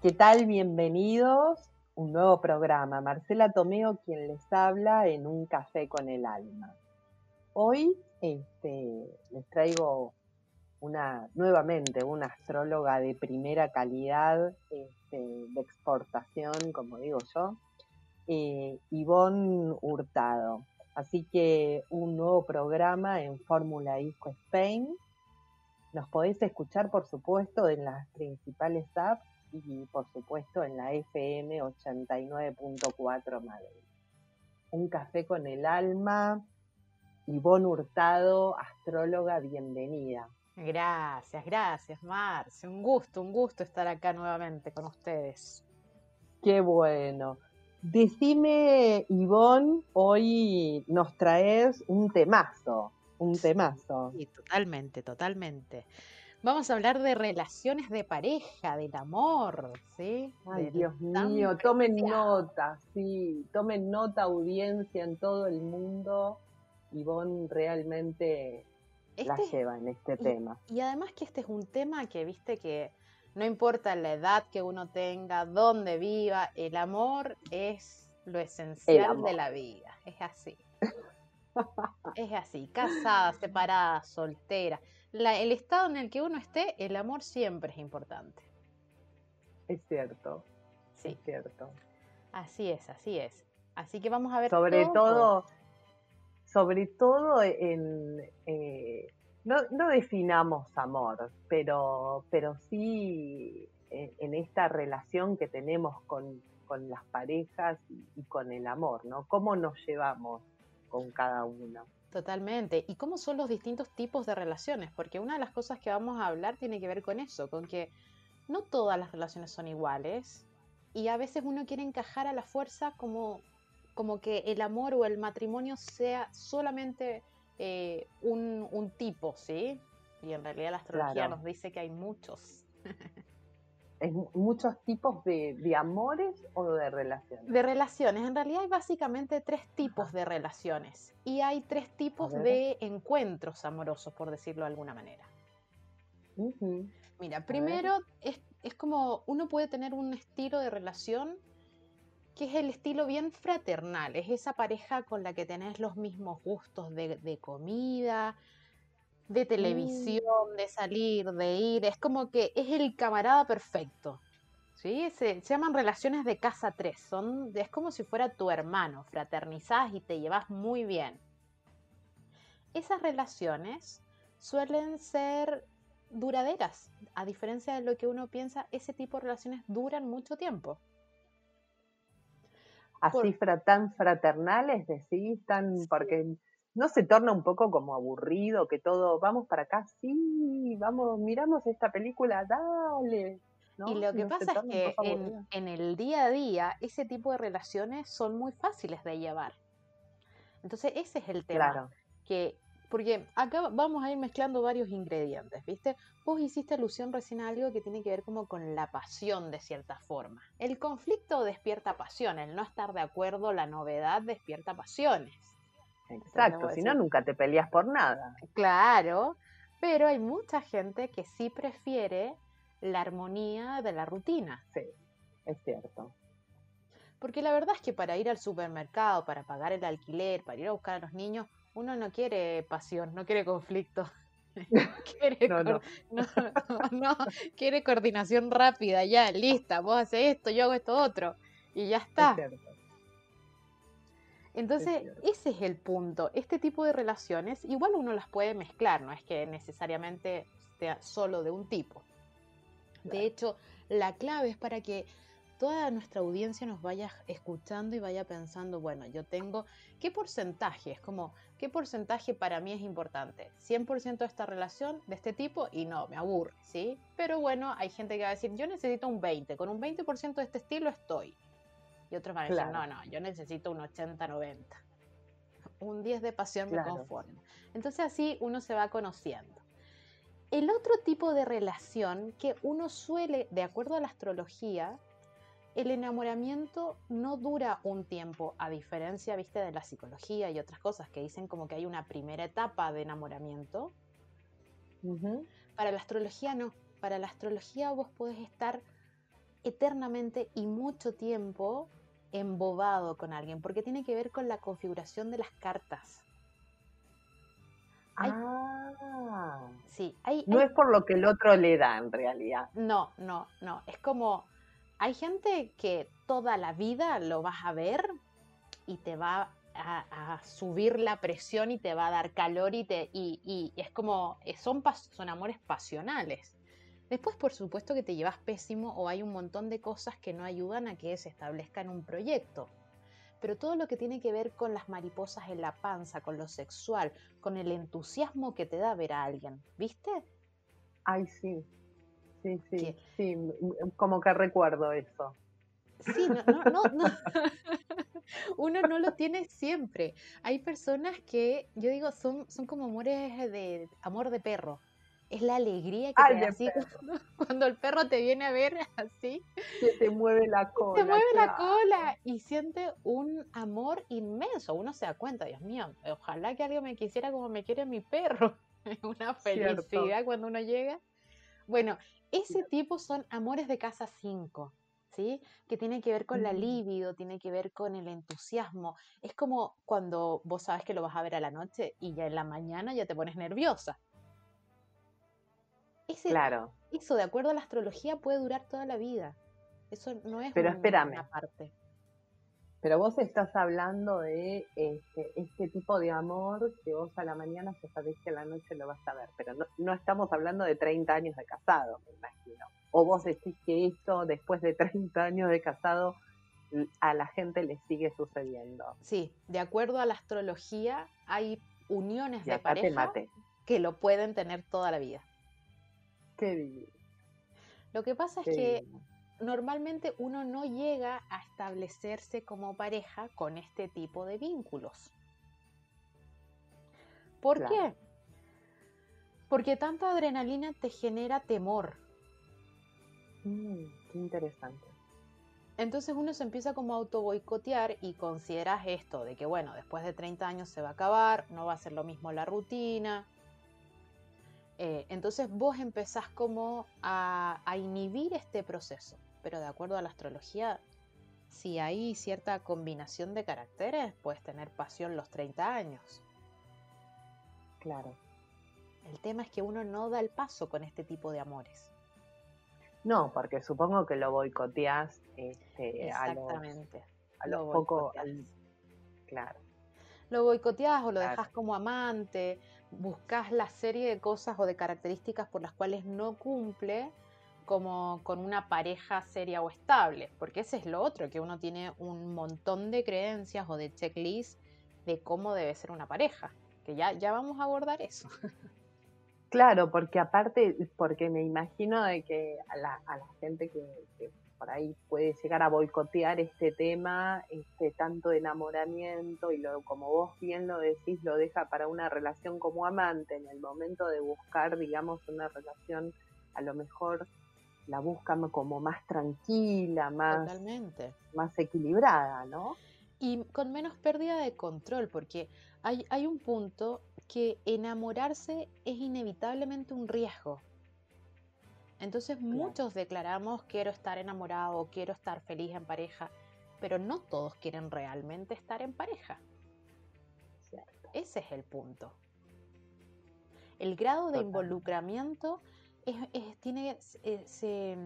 ¿Qué tal? Bienvenidos. Un nuevo programa. Marcela Tomeo quien les habla en un café con el alma. Hoy este, les traigo una, nuevamente una astróloga de primera calidad este, de exportación, como digo yo, eh, Ivonne Hurtado. Así que un nuevo programa en Fórmula Disco Spain. Nos podéis escuchar, por supuesto, en las principales apps y, por supuesto, en la FM 89.4 Madrid. Un café con el alma. Ivonne Hurtado, astróloga, bienvenida. Gracias, gracias, Marce. Un gusto, un gusto estar acá nuevamente con ustedes. Qué bueno. Decime, Ivonne, hoy nos traes un temazo, un temazo. Sí, totalmente, totalmente. Vamos a hablar de relaciones de pareja, del amor, ¿sí? Ay, Dios mío, tomen nota, sí, tomen nota, audiencia en todo el mundo. Ivonne realmente la este lleva en este tema. Y además que este es un tema que, viste, que no importa la edad que uno tenga, dónde viva, el amor es lo esencial de la vida. Es así. es así, casada, separada, soltera. El estado en el que uno esté, el amor siempre es importante. Es cierto. Sí. Es cierto. Así es, así es. Así que vamos a ver. Sobre todo, sobre todo en, eh, no, definamos amor, pero, pero sí en, esta relación que tenemos con, las parejas y, con el amor, ¿no? ¿Cómo nos llevamos con cada uno? Totalmente. ¿Y cómo son los distintos tipos de relaciones? Porque una de las cosas que vamos a hablar tiene que ver con eso, con que no todas las relaciones son iguales y a veces uno quiere encajar a la fuerza como, como que el amor o el matrimonio sea solamente eh, un, tipo, ¿sí? Y en realidad la astrología nos dice que hay muchos. ¿Es muchos tipos de, amores o de relaciones? De relaciones. En realidad hay básicamente tres tipos de relaciones y hay tres tipos de encuentros amorosos, por decirlo de alguna manera. Mira, primero es, es, como uno puede tener un estilo de relación que es el estilo bien fraternal, es esa pareja con la que tenés los mismos gustos de, comida, de mm. televisión, de salir, de ir, es como que es el camarada perfecto. ¿sí? Se, llaman relaciones de casa 3, son, es como si fuera tu hermano, fraternizás y te llevas muy bien. Esas relaciones suelen ser duraderas, a diferencia de lo que uno piensa, ese tipo de relaciones duran mucho tiempo así tan fraternales, decís, tan, porque no se torna un poco como aburrido que todo, vamos para acá, sí, vamos, miramos esta película, dale. Y lo que pasa es que en, el día a día ese tipo de relaciones son muy fáciles de llevar. Entonces ese es el tema. Que porque acá vamos a ir mezclando varios ingredientes, ¿viste? Vos hiciste alusión recién a algo que tiene que ver como con la pasión de cierta forma. El conflicto despierta pasión, el no estar de acuerdo, la novedad despierta pasiones. Exacto, si no nunca te peleas por nada. Claro, pero hay mucha gente que sí prefiere la armonía de la rutina. Sí, es cierto. Porque la verdad es que para ir al supermercado, para pagar el alquiler, para ir a buscar a los niños, uno no quiere pasión, no quiere conflicto. quiere, no, quiere coordinación rápida, ya, lista, vos haces esto, yo hago esto otro, y ya está. Entonces, ese es el punto. Este tipo de relaciones, igual uno las puede mezclar, no es que necesariamente sea solo de un tipo. De hecho, la clave es para que toda nuestra audiencia nos vaya escuchando y vaya pensando, bueno, yo tengo, ¿qué porcentaje? Es como, ¿qué porcentaje para mí es importante? ¿100% de esta relación de este tipo? Y no, me aburre, ¿sí? Pero bueno, hay gente que va a decir, yo necesito un 20, con un 20% de este estilo estoy. Y otros van a decir, no, no, yo necesito un 80-90. Un 10 de pasión me conformo. Entonces así uno se va conociendo. El otro tipo de relación que uno suele, de acuerdo a la astrología, el enamoramiento no dura un tiempo, a diferencia, viste, de la psicología y otras cosas que dicen como que hay una primera etapa de enamoramiento. Para la astrología no. Para la astrología vos podés estar eternamente y mucho tiempo embobado con alguien, porque tiene que ver con la configuración de las cartas. ah, Sí, hay, no hay- es por lo que el otro le da en realidad. no, no, no. Es como, hay gente que toda la vida lo vas a ver y te va a, a subir la presión y te va a dar calor y, te, y, y es como, son, son amores pasionales. Después, por supuesto, que te llevas pésimo o hay un montón de cosas que no ayudan a que se establezca en un proyecto. Pero todo lo que tiene que ver con las mariposas en la panza, con lo sexual, con el entusiasmo que te da ver a alguien, ¿viste? Ay, sí. Sí, sí, ¿Qué? sí, como que recuerdo eso. Sí, no, no, no, no. Uno no lo tiene siempre. Hay personas que, yo digo, son, son como amores de amor de perro. Es la alegría que Ay, te da así cuando, cuando el perro te viene a ver así, Que te mueve la cola. te mueve la cola y siente un amor inmenso. Uno se da cuenta, Dios mío, ojalá que alguien me quisiera como me quiere mi perro. Es una Cierto. felicidad cuando uno llega. Bueno, ese tipo son amores de casa 5, ¿sí? Que tiene que ver con la Mm. libido, tiene que ver con el entusiasmo. Es como cuando vos sabes que lo vas a ver a la noche y ya en la mañana ya te pones nerviosa. Ese, Claro. Eso, de acuerdo a la astrología, puede durar toda la vida. Eso no es Pero un- espérame. una parte. Pero vos estás hablando de este, este tipo de amor que vos a la mañana ya sabés que a la noche lo vas a ver. Pero no, no estamos hablando de 30 años de casado, me imagino. O vos decís que esto, después de 30 años de casado, a la gente le sigue sucediendo. Sí, de acuerdo a la astrología, hay uniones Y de pareja que lo pueden tener toda la vida. Qué. Lo que pasa es que normalmente uno no llega a establecerse como pareja con este tipo de vínculos. ¿Por Claro. qué? Porque tanta adrenalina te genera temor. Mm, qué interesante. Entonces uno se empieza como a auto boicotear y consideras esto de que bueno, después de 30 años se va a acabar, no va a ser lo mismo la rutina. Eh, entonces vos empezás como a, a inhibir este proceso. Pero de acuerdo a la astrología, si hay cierta combinación de caracteres, puedes tener pasión los 30 años. Claro. El tema es que uno no da el paso con este tipo de amores. No, porque supongo que lo boicoteás este, a los, Exactamente. a lo poco. al- Claro. Lo boicoteás o lo Claro. dejas como amante, buscas la serie de cosas o de características por las cuales no cumple como con una pareja seria o estable, porque ese es lo otro, que uno tiene un montón de creencias o de checklist de cómo debe ser una pareja, que ya, ya vamos a abordar eso. Claro, porque aparte, porque me imagino de que a la, a la gente que, que por ahí puede llegar a boicotear este tema, este tanto de enamoramiento y lo, como vos bien lo decís, lo deja para una relación como amante en el momento de buscar, digamos, una relación, a lo mejor la busca como más tranquila, más, Totalmente. más equilibrada, ¿no? y con menos pérdida de control, porque hay, hay un punto que enamorarse es inevitablemente un riesgo. Entonces muchos declaramos quiero estar enamorado o quiero estar feliz en pareja, pero no todos quieren realmente estar en pareja. Cierto. Ese es el punto. El grado de Total. involucramiento es, es- tiene, eh,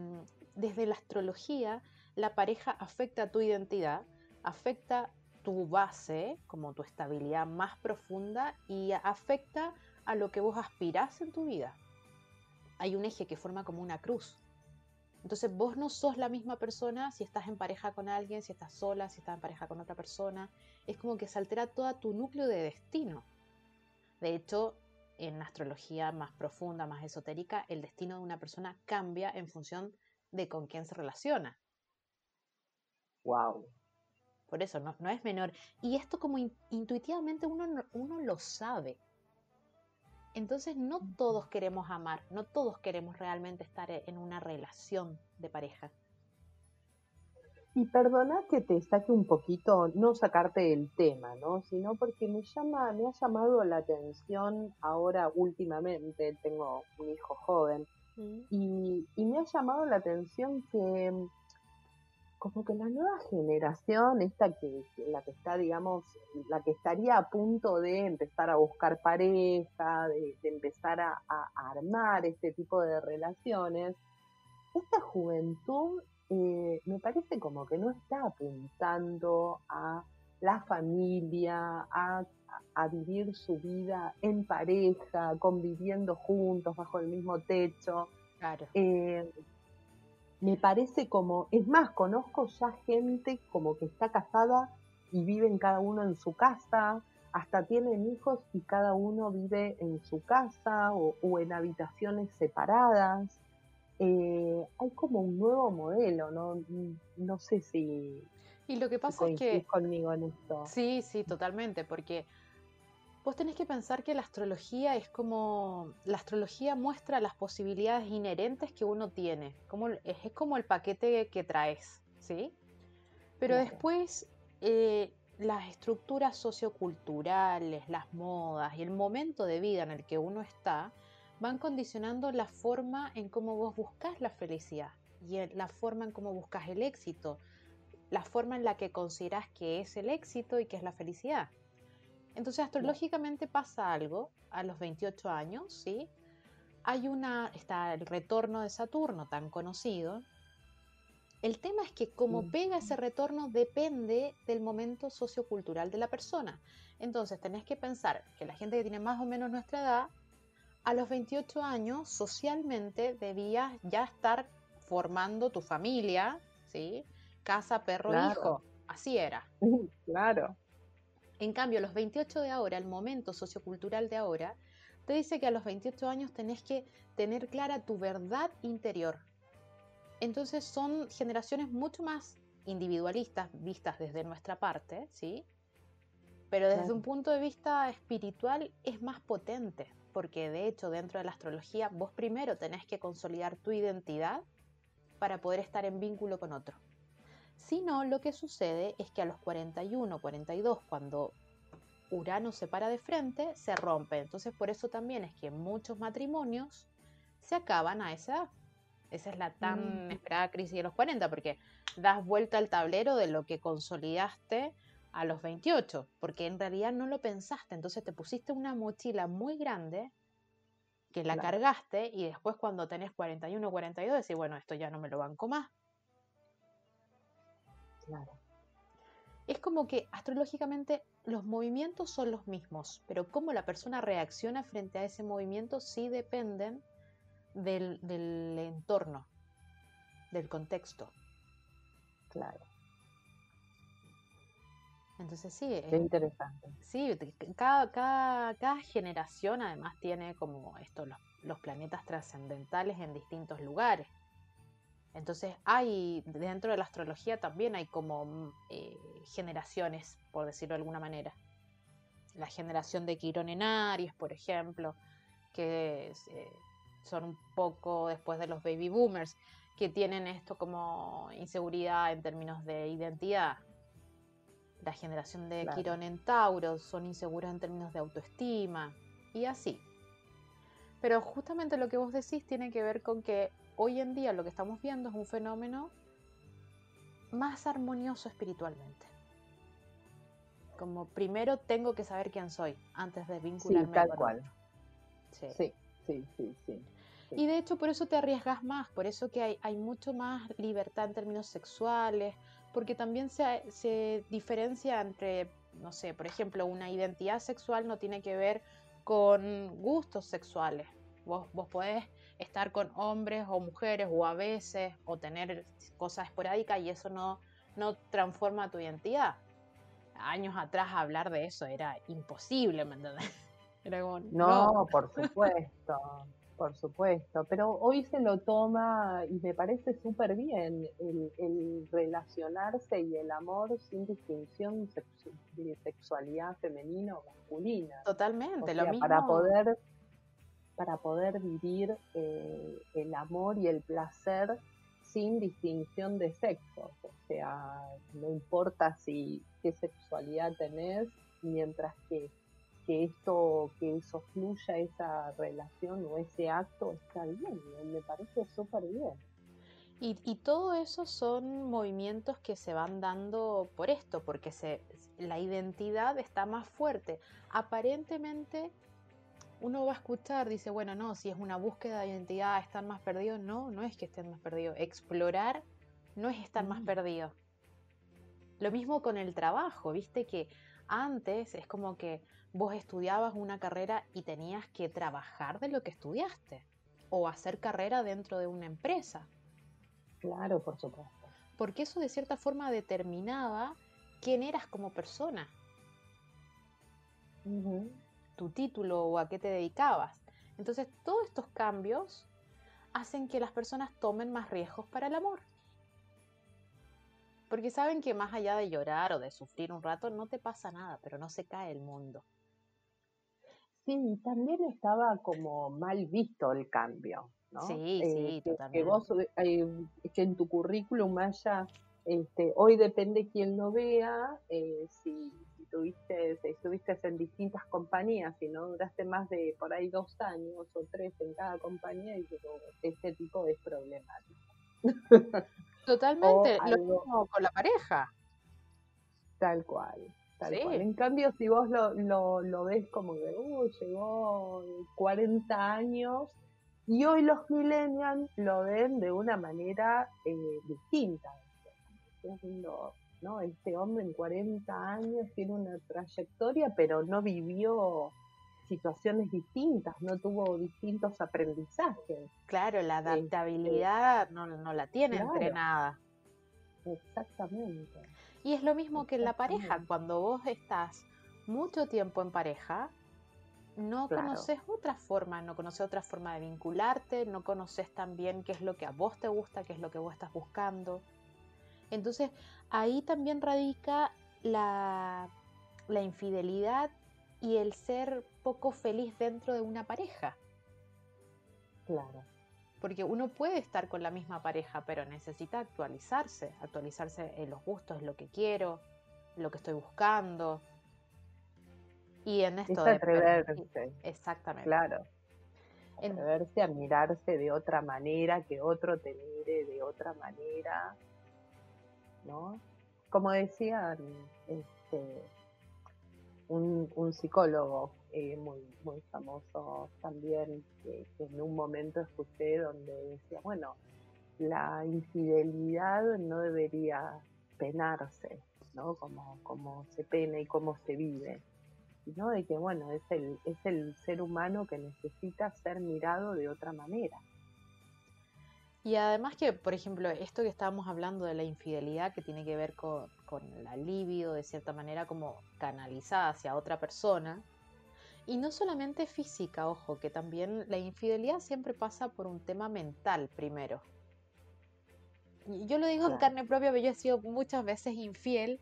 desde la astrología, la pareja afecta a tu identidad, afecta tu base, como tu estabilidad más profunda, y afecta a lo que vos aspirás en tu vida. Hay un eje que forma como una cruz. Entonces vos no sos la misma persona si estás en pareja con alguien, si estás sola, si estás en pareja con otra persona. Es como que se altera todo tu núcleo de destino. De hecho, en astrología más profunda, más esotérica, el destino de una persona cambia en función de con quién se relaciona. Wow. Por eso no, no es menor. Y esto como in- intuitivamente uno, no- uno lo sabe. Entonces no todos queremos amar, no todos queremos realmente estar e- en una relación de pareja. Y perdona que te saque un poquito, no sacarte del tema, ¿no? Sino porque me llama, me ha llamado la atención ahora últimamente, tengo un hijo joven, y, y me ha llamado la atención que mm, como que la nueva generación, esta que, la que está, digamos, la que estaría a punto de empezar a buscar pareja, de, empezar a, armar este tipo de relaciones, esta juventud eh, me parece como que no está apuntando a la familia, a, vivir su vida en pareja, conviviendo juntos bajo el mismo techo. Claro. Eh, me parece como, es más, conozco ya gente como que está casada y viven cada uno en su casa, hasta tienen hijos y cada uno vive en su casa o, en habitaciones separadas. Eh, hay como un nuevo modelo, no, no sé si... Y lo que pasa es que... conmigo en esto. Sí, sí, totalmente, porque Vos tenés que pensar que la astrología es como. La astrología muestra las posibilidades inherentes que uno tiene. Como, es, como el paquete que traes, ¿sí? Pero después, eh, las estructuras socioculturales, las modas y el momento de vida en el que uno está van condicionando la forma en cómo vos buscas la felicidad y la forma en cómo buscas el éxito, la forma en la que consideras que es el éxito y que es la felicidad. Entonces, astrológicamente pasa algo a los 28 años, ¿sí? Hay una, está el retorno de Saturno tan conocido. El tema es que como pega ese retorno depende del momento sociocultural de la persona. Entonces, tenés que pensar que la gente que tiene más o menos nuestra edad, a los 28 años, socialmente debías ya estar formando tu familia, ¿sí? Casa, perro, hijo. Así era. Claro. En cambio, los 28 de ahora, el momento sociocultural de ahora, te dice que a los 28 años tenés que tener clara tu verdad interior. Entonces son generaciones mucho más individualistas vistas desde nuestra parte, ¿sí? Pero desde un punto de vista espiritual es más potente, porque de hecho dentro de la astrología vos primero tenés que consolidar tu identidad para poder estar en vínculo con otro. Si no, lo que sucede es que a los 41, 42, cuando Urano se para de frente, se rompe. Entonces, por eso también es que muchos matrimonios se acaban a esa edad. Esa es la tan mm. esperada crisis de los 40, porque das vuelta al tablero de lo que consolidaste a los 28, porque en realidad no lo pensaste. Entonces te pusiste una mochila muy grande que la cargaste y después cuando tenés 41 o 42 decís, bueno, esto ya no me lo banco más. Es como que astrológicamente los movimientos son los mismos, pero cómo la persona reacciona frente a ese movimiento sí dependen del, entorno, del contexto. Claro. Entonces sí. Qué interesante. Sí, cada, cada, generación además tiene como esto, los, los planetas trascendentales en distintos lugares. Entonces hay, dentro de la astrología también hay como eh, generaciones, por decirlo de alguna manera. La generación de Quirón en Aries, por ejemplo, que eh, son un poco después de los baby boomers, que tienen esto como inseguridad en términos de identidad. La generación de Quirón en Tauro son inseguros en términos de autoestima y así. Pero justamente lo que vos decís tiene que ver con que hoy en día lo que estamos viendo es un fenómeno más armonioso espiritualmente. Como primero tengo que saber quién soy antes de vincularme. Sí, tal cual. Sí. sí. sí, sí, Y de hecho por eso te arriesgas más, por eso que hay, hay mucho más libertad en términos sexuales, porque también se, se diferencia entre, no sé, por ejemplo, una identidad sexual no tiene que ver con gustos sexuales. Vos, vos podés estar con hombres o mujeres o a veces o tener cosas esporádicas y eso no, no transforma tu identidad. Años atrás hablar de eso era imposible, ¿me entiendes? no, por supuesto, por supuesto, pero hoy se lo toma y me parece súper bien el, relacionarse y el amor sin distinción de sexualidad femenina o masculina. Totalmente, lo mismo. Para poder para poder vivir eh, el amor y el placer sin distinción de sexo. O sea, no importa si qué sexualidad tenés, mientras que, que esto, que eso fluya, esa relación o ese acto está bien, me parece súper bien. Y, todo eso son movimientos que se van dando por esto, porque se, la identidad está más fuerte. Aparentemente uno va a escuchar, dice, bueno, no, si es una búsqueda de identidad, están más perdidos. No, no es que estén más perdidos. Explorar no es estar más mm. perdido. Lo mismo con el trabajo, viste que antes es como que vos estudiabas una carrera y tenías que trabajar de lo que estudiaste o hacer carrera dentro de una empresa. Claro, por supuesto. Porque eso de cierta forma determinaba quién eras como persona. Tu título o a qué te dedicabas. Entonces, todos estos cambios hacen que las personas tomen más riesgos para el amor. Porque saben que más allá de llorar o de sufrir un rato, no te pasa nada, pero no se cae el mundo. Sí, también estaba como mal visto el cambio. Sí, sí, que, totalmente. Que vos, eh, que en tu currículum haya, este, hoy depende quién lo vea, eh, si, tuviste, estuviste en distintas compañías y no duraste más de por ahí dos años o tres en cada compañía, y digo, este tipo es problemático. Totalmente, lo mismo con la pareja. Tal cual. Tal cual. En cambio, si vos lo, lo, lo ves como que uh, llegó 40 años y hoy los millennials lo ven de una manera eh, distinta. ¿no? Este hombre en 40 años tiene una trayectoria, pero no vivió situaciones distintas, no tuvo distintos aprendizajes. Claro, la este, adaptabilidad no, la tiene entrenada. Exactamente. Y es lo mismo que en la pareja, cuando vos estás mucho tiempo en pareja, no conoces otra forma, no conoces otra forma de vincularte, no conoces también qué es lo que a vos te gusta, qué es lo que vos estás buscando. Entonces ahí también radica la, la infidelidad y el ser poco feliz dentro de una pareja. Claro. Porque uno puede estar con la misma pareja, pero necesita actualizarse, actualizarse en los gustos, lo que quiero, lo que estoy buscando, y en esto es atreverse. Exactamente. Claro. Atreverse a mirarse de otra manera, que otro te mire de otra manera, ¿no? Como decía este, un, psicólogo eh, muy, muy famoso también, que, en un momento escuché donde decía, bueno, la infidelidad no debería penarse, ¿no? Como, como se pena y cómo se vive ¿no? De que, bueno, es el, es el ser humano que necesita ser mirado de otra manera. Y además que, por ejemplo, esto que estábamos hablando de la infidelidad que tiene que ver con, con la libido, de cierta manera como canalizada hacia otra persona, y no solamente física, ojo, que también la infidelidad siempre pasa por un tema mental primero. Yo lo digo en carne propia, pero yo he sido muchas veces infiel,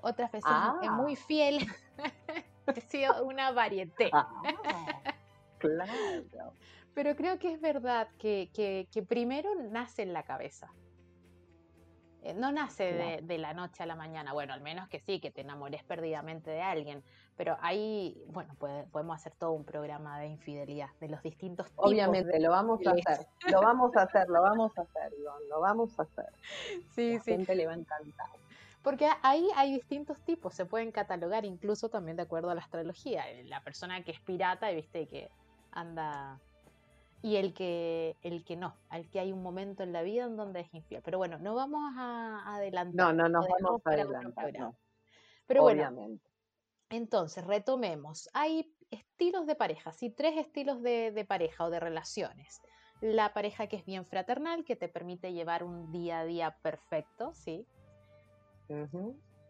otras veces ah. muy fiel. ha sido una varieté. Ah, claro. Pero creo que es verdad que, primero nace en la cabeza. Eh, no nace de, la noche a la mañana, bueno, al menos que sí, que te enamores perdidamente de alguien, pero ahí, bueno, podemos hacer todo un programa de infidelidad, de los distintos tipos. Obviamente, lo vamos a hacer, lo vamos a hacer, lo vamos a hacer, lo vamos a hacer. Sí, la gente le va a encantar. Porque ahí hay distintos tipos, se pueden catalogar incluso también de acuerdo a la astrología. La persona que es pirata, viste, que anda... Y el que, el que no, al que hay un momento en la vida en donde es infiel. Pero bueno, no vamos a adelantar. No, no nos vamos a adelantar. No. Pero bueno, entonces retomemos. Hay estilos de pareja, sí, tres estilos de, de pareja o de relaciones la pareja que es bien fraternal, que te permite llevar un día a día perfecto, ¿sí?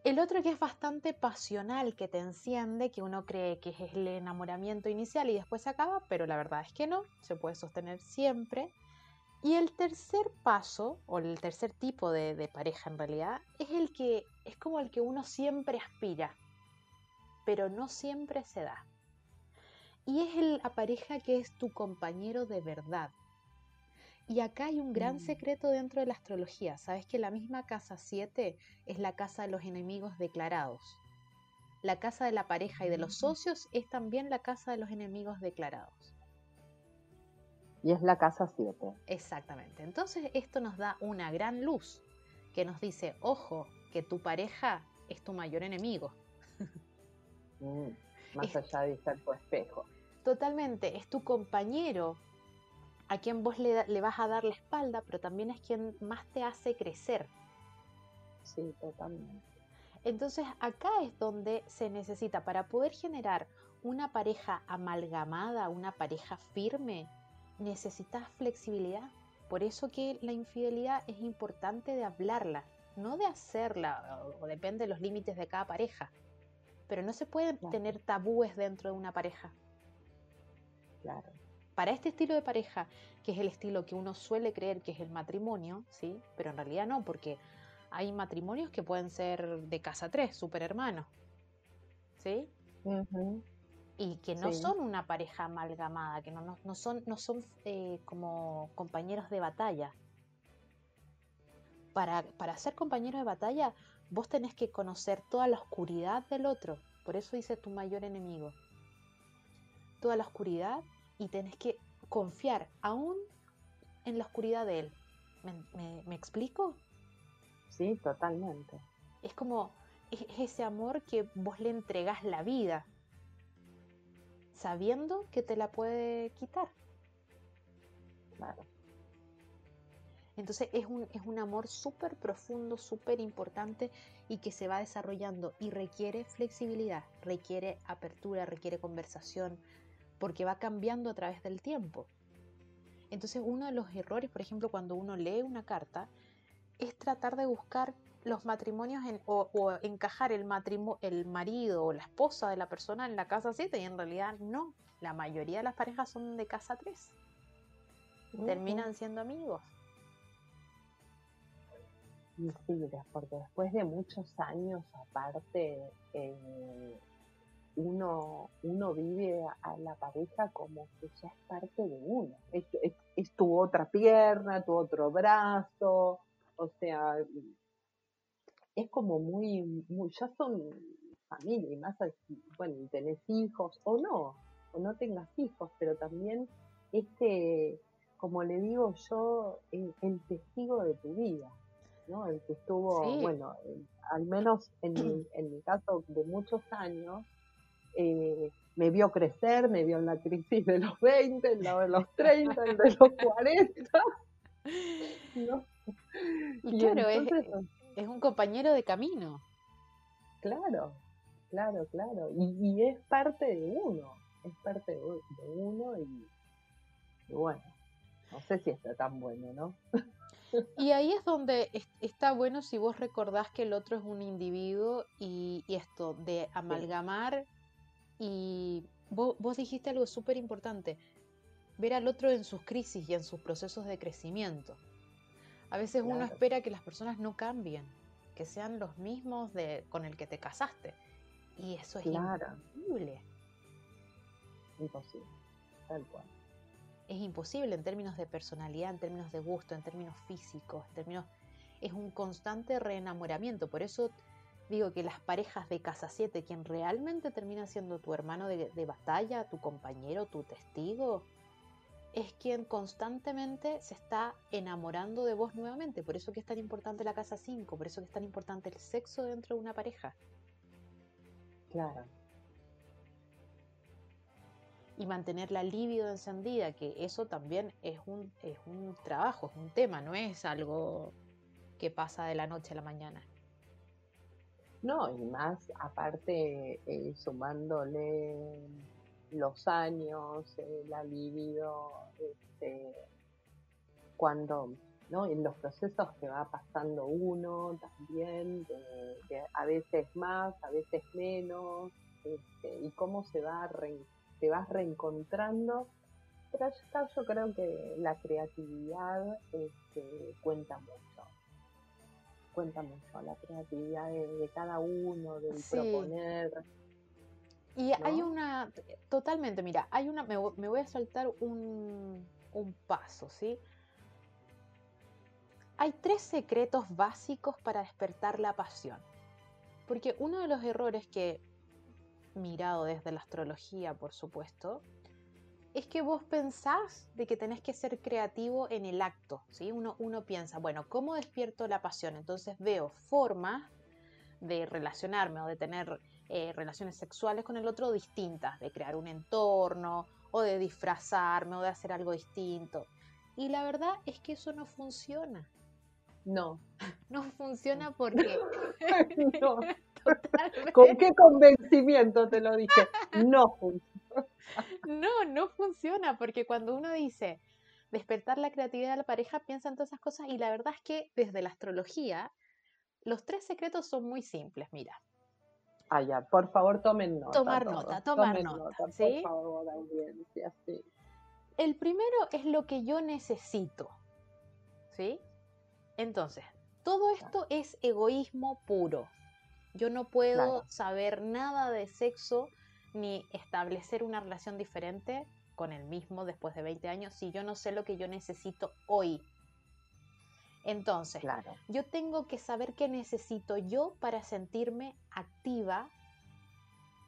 El otro que es bastante pasional, que te enciende, que uno cree que es el enamoramiento inicial y después se acaba, pero la verdad es que no, se puede sostener siempre. Y el tercer paso, o el tercer tipo de, pareja en realidad, es el que es como el que uno siempre aspira, pero no siempre se da. Y es la pareja que es tu compañero de verdad, y acá hay un gran mm. secreto dentro de la astrología. Sabes que la misma casa 7 es la casa de los enemigos declarados. La casa de la pareja y de los mm. socios es también la casa de los enemigos declarados. Y es la casa 7. Exactamente. Entonces esto nos da una gran luz que nos dice, ojo, que tu pareja es tu mayor enemigo. Mm, más allá de ser tu espejo. Totalmente, es tu compañero a quien vos le, le, vas a dar la espalda, pero también es quien más te hace crecer. Sí, totalmente. Entonces acá es donde se necesita para poder generar una pareja amalgamada, una pareja firme, necesitas flexibilidad. Por eso que la infidelidad es importante de hablarla, no de hacerla, o, depende de los límites de cada pareja. Pero no se pueden tener tabúes dentro de una pareja. Claro. Para este estilo de pareja, que es el estilo que uno suele creer que es el matrimonio, ¿sí? Pero en realidad no, porque hay matrimonios que pueden ser de casa tres, super hermanos. ¿Sí? Y que no son una pareja amalgamada, que no, no, son, no son eh, como compañeros de batalla. Para, para ser compañeros de batalla, vos tenés que conocer toda la oscuridad del otro. Por eso dice tu mayor enemigo. Toda la oscuridad y tenés que confiar aún en la oscuridad de él. me explico? Sí, totalmente. Es como es ese amor que vos le entregás la vida, sabiendo que te la puede quitar. Claro. Entonces es un, es un amor súper profundo, súper importante y que se va desarrollando y requiere flexibilidad, requiere apertura, requiere conversación, porque va cambiando a través del tiempo. Entonces uno de los errores, por ejemplo, cuando uno lee una carta, es tratar de buscar los matrimonios o, encajar el, matrimonio, el marido o la esposa de la persona en la casa 7 y en realidad no. La mayoría de las parejas son de casa 3. Terminan siendo amigos. Sí, porque después de muchos años aparte, eh, uno, uno vive a la pareja como que ya es parte de uno. es tu otra pierna, tu otro brazo, o sea, es como muy, ya son familia, y más, bueno, tenés hijos o no, o no tengas hijos, pero también este, como le digo yo, el, testigo de tu vida, ¿no? El que estuvo, bueno, al menos en mi, en mi caso de muchos años, eh, me vio crecer, me vio en la crisis de los 20, en la de los 30, en la de los 40, ¿no? Y, claro, es, un compañero de camino. Claro, claro, claro. Y, es parte de uno, es parte de, uno y, bueno, no sé si está tan bueno, ¿no? Y ahí es donde está bueno si vos recordás que el otro es un individuo y, esto de amalgamar y vos, vos dijiste algo súper importante, ver al otro en sus crisis y en sus procesos de crecimiento. A veces uno espera que las personas no cambien, que sean los mismos de, con el que te casaste. Y eso es imposible. Imposible, tal cual. Es imposible en términos de personalidad, en términos de gusto, en términos físicos, en términos... Es un constante reenamoramiento. Por eso digo que las parejas de casa 7, quien realmente termina siendo tu hermano de, de batalla, tu compañero, tu testigo, es quien constantemente se está enamorando de vos nuevamente. Por eso que es tan importante la casa 5, por eso que es tan importante el sexo dentro de una pareja. Claro. Y mantener la libido encendida, que eso también es un, es un trabajo, es un tema, no es algo que pasa de la noche a la mañana. No, y más aparte eh, sumándole los años, la libido, este, cuando, ¿no? En los procesos que va pasando uno también, a veces más, a veces menos, este, y cómo se va te vas reencontrando. Pero yo creo que la creatividad este, cuenta mucho. Cuenta mucho la creatividad de, cada uno, del proponer y hay una, totalmente, mira, hay una, me, voy a saltar un, un paso, ¿sí? Hay tres secretos básicos para despertar la pasión. Porque uno de los errores que, mirado desde la astrología, por supuesto, es que vos pensás de que tenés que ser creativo en el acto, ¿sí? Uno, uno piensa, bueno, ¿cómo despierto la pasión? Entonces veo formas de relacionarme o de tener eh, relaciones sexuales con el otro distintas, de crear un entorno o de disfrazarme o de hacer algo distinto. Y la verdad es que eso no funciona. No. No funciona porque... no. ¿Con qué convencimiento te lo dije? No funciona. No, no funciona porque cuando uno dice despertar la creatividad de la pareja, piensa en todas esas cosas y la verdad es que desde la astrología los tres secretos son muy simples, mira. Ah, ya, por favor tomen nota. Tomar nota, tomar nota, ¿sí? Por favor, audiencia, sí. El primero es lo que yo necesito, ¿sí? Entonces, todo esto es egoísmo puro. Yo no puedo saber nada de sexo ni establecer una relación diferente con el mismo después de 20 años si yo no sé lo que yo necesito hoy. Entonces, yo tengo que saber qué necesito yo para sentirme activa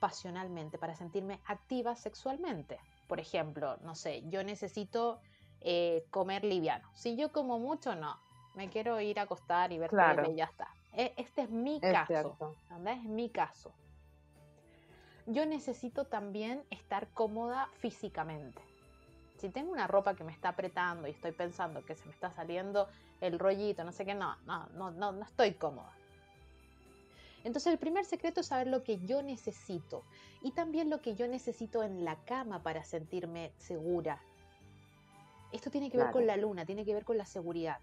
pasionalmente, para sentirme activa sexualmente. Por ejemplo, no sé, yo necesito eh, comer liviano. Si yo como mucho, no. Me quiero ir a acostar y ver claro. y ya está. E, este es mi caso. Es mi caso. Yo necesito también estar cómoda físicamente. Si tengo una ropa que me está apretando y estoy pensando que se me está saliendo el rollito, no sé qué, no, no, no, no, no estoy cómoda. Entonces el primer secreto es saber lo que yo necesito y también lo que yo necesito en la cama para sentirme segura. Esto tiene que ver con la luna, tiene que ver con la seguridad.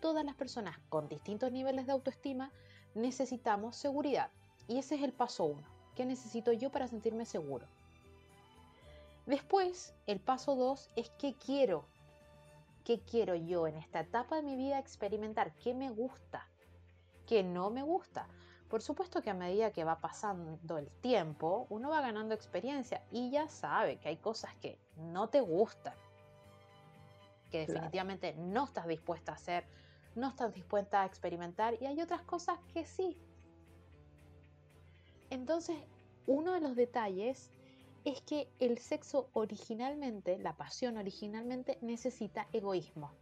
Todas las personas con distintos niveles de autoestima necesitamos seguridad y ese es el paso uno. ¿Qué necesito yo para sentirme seguro? Después, el paso dos es qué quiero qué quiero yo en esta etapa de mi vida experimentar, qué me gusta, qué no me gusta. Por supuesto que a medida que va pasando el tiempo, uno va ganando experiencia y ya sabe que hay cosas que no te gustan, que definitivamente no estás dispuesta a hacer, no estás dispuesta a experimentar y hay otras cosas que sí. Entonces, uno de los detalles es que el sexo originalmente, la pasión originalmente, necesita egoísmo.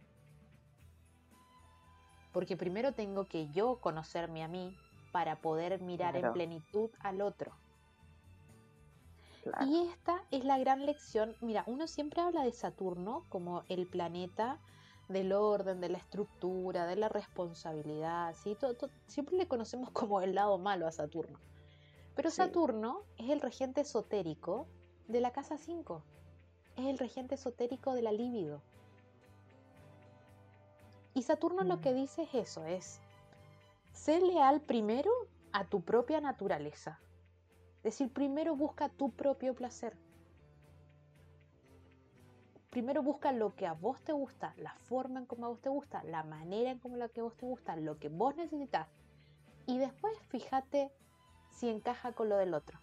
Porque primero tengo que yo conocerme a mí para poder mirar en plenitud al otro. Y esta es la gran lección. Mira, uno siempre habla de Saturno como el planeta del orden, de la estructura, de la responsabilidad. ¿sí? siempre le conocemos como el lado malo a Saturno. Pero Saturno es el regente esotérico de la casa 5. Es el regente esotérico de la libido. Y Saturno lo que mm. dice es eso, es, sé leal primero a tu propia naturaleza. Es decir, primero busca tu propio placer. Primero busca lo que a vos te gusta, la forma en cómo a vos te gusta, la manera en cómo lo que a vos te gusta, lo que vos necesitas. Y después fíjate si encaja con lo del otro.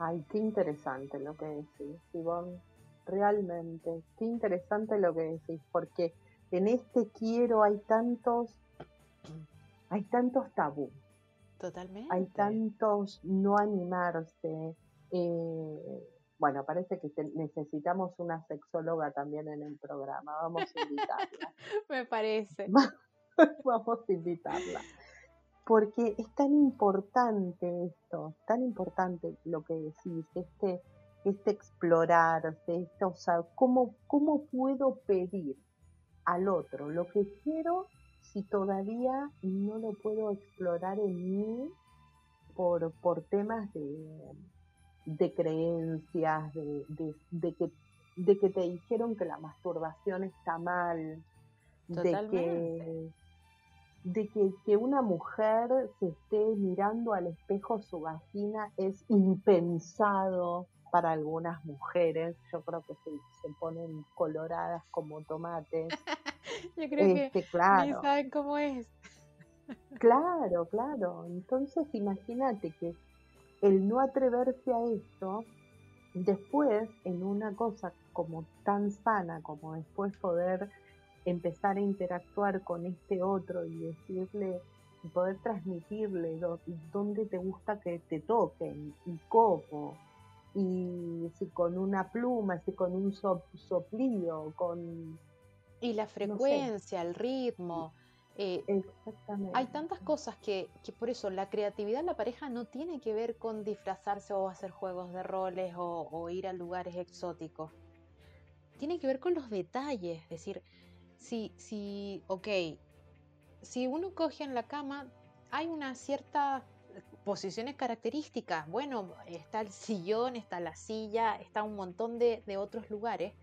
Ay, qué interesante lo que decís, Ivonne. Realmente, qué interesante lo que decís, porque en este quiero hay tantos, hay tantos tabú. Totalmente. Hay tantos no animarse. Eh, bueno, parece que necesitamos una sexóloga también en el programa. Vamos a invitarla. Me parece. Vamos a invitarla porque es tan importante esto, tan importante lo que decís, este, este explorarse, este, o sea, ¿cómo, ¿cómo puedo pedir al otro lo que quiero si todavía no lo puedo explorar en mí por, por temas de, de creencias, de, de, que, de que te dijeron que la masturbación está mal, de que de que, una mujer se esté mirando al espejo su vagina es impensado para algunas mujeres. Yo creo que se, se ponen coloradas como tomates. Yo creo que este, claro. saben cómo es. claro, claro. Entonces imagínate que el no atreverse a esto, después en una cosa como tan sana como después poder empezar a interactuar con este otro y decirle, y poder transmitirle dónde te gusta que te toquen y cómo. y si con una pluma, si con un soplido, con... Y la frecuencia, el ritmo. Eh, Exactamente. Hay tantas cosas que, que, por eso la creatividad en la pareja no tiene que ver con disfrazarse o hacer juegos de roles o, o ir a lugares exóticos. Tiene que ver con los detalles. Es decir, si, si, ok, si uno coge en la cama, hay una cierta posiciones características. Bueno, está el sillón, está la silla, está un montón de, otros lugares,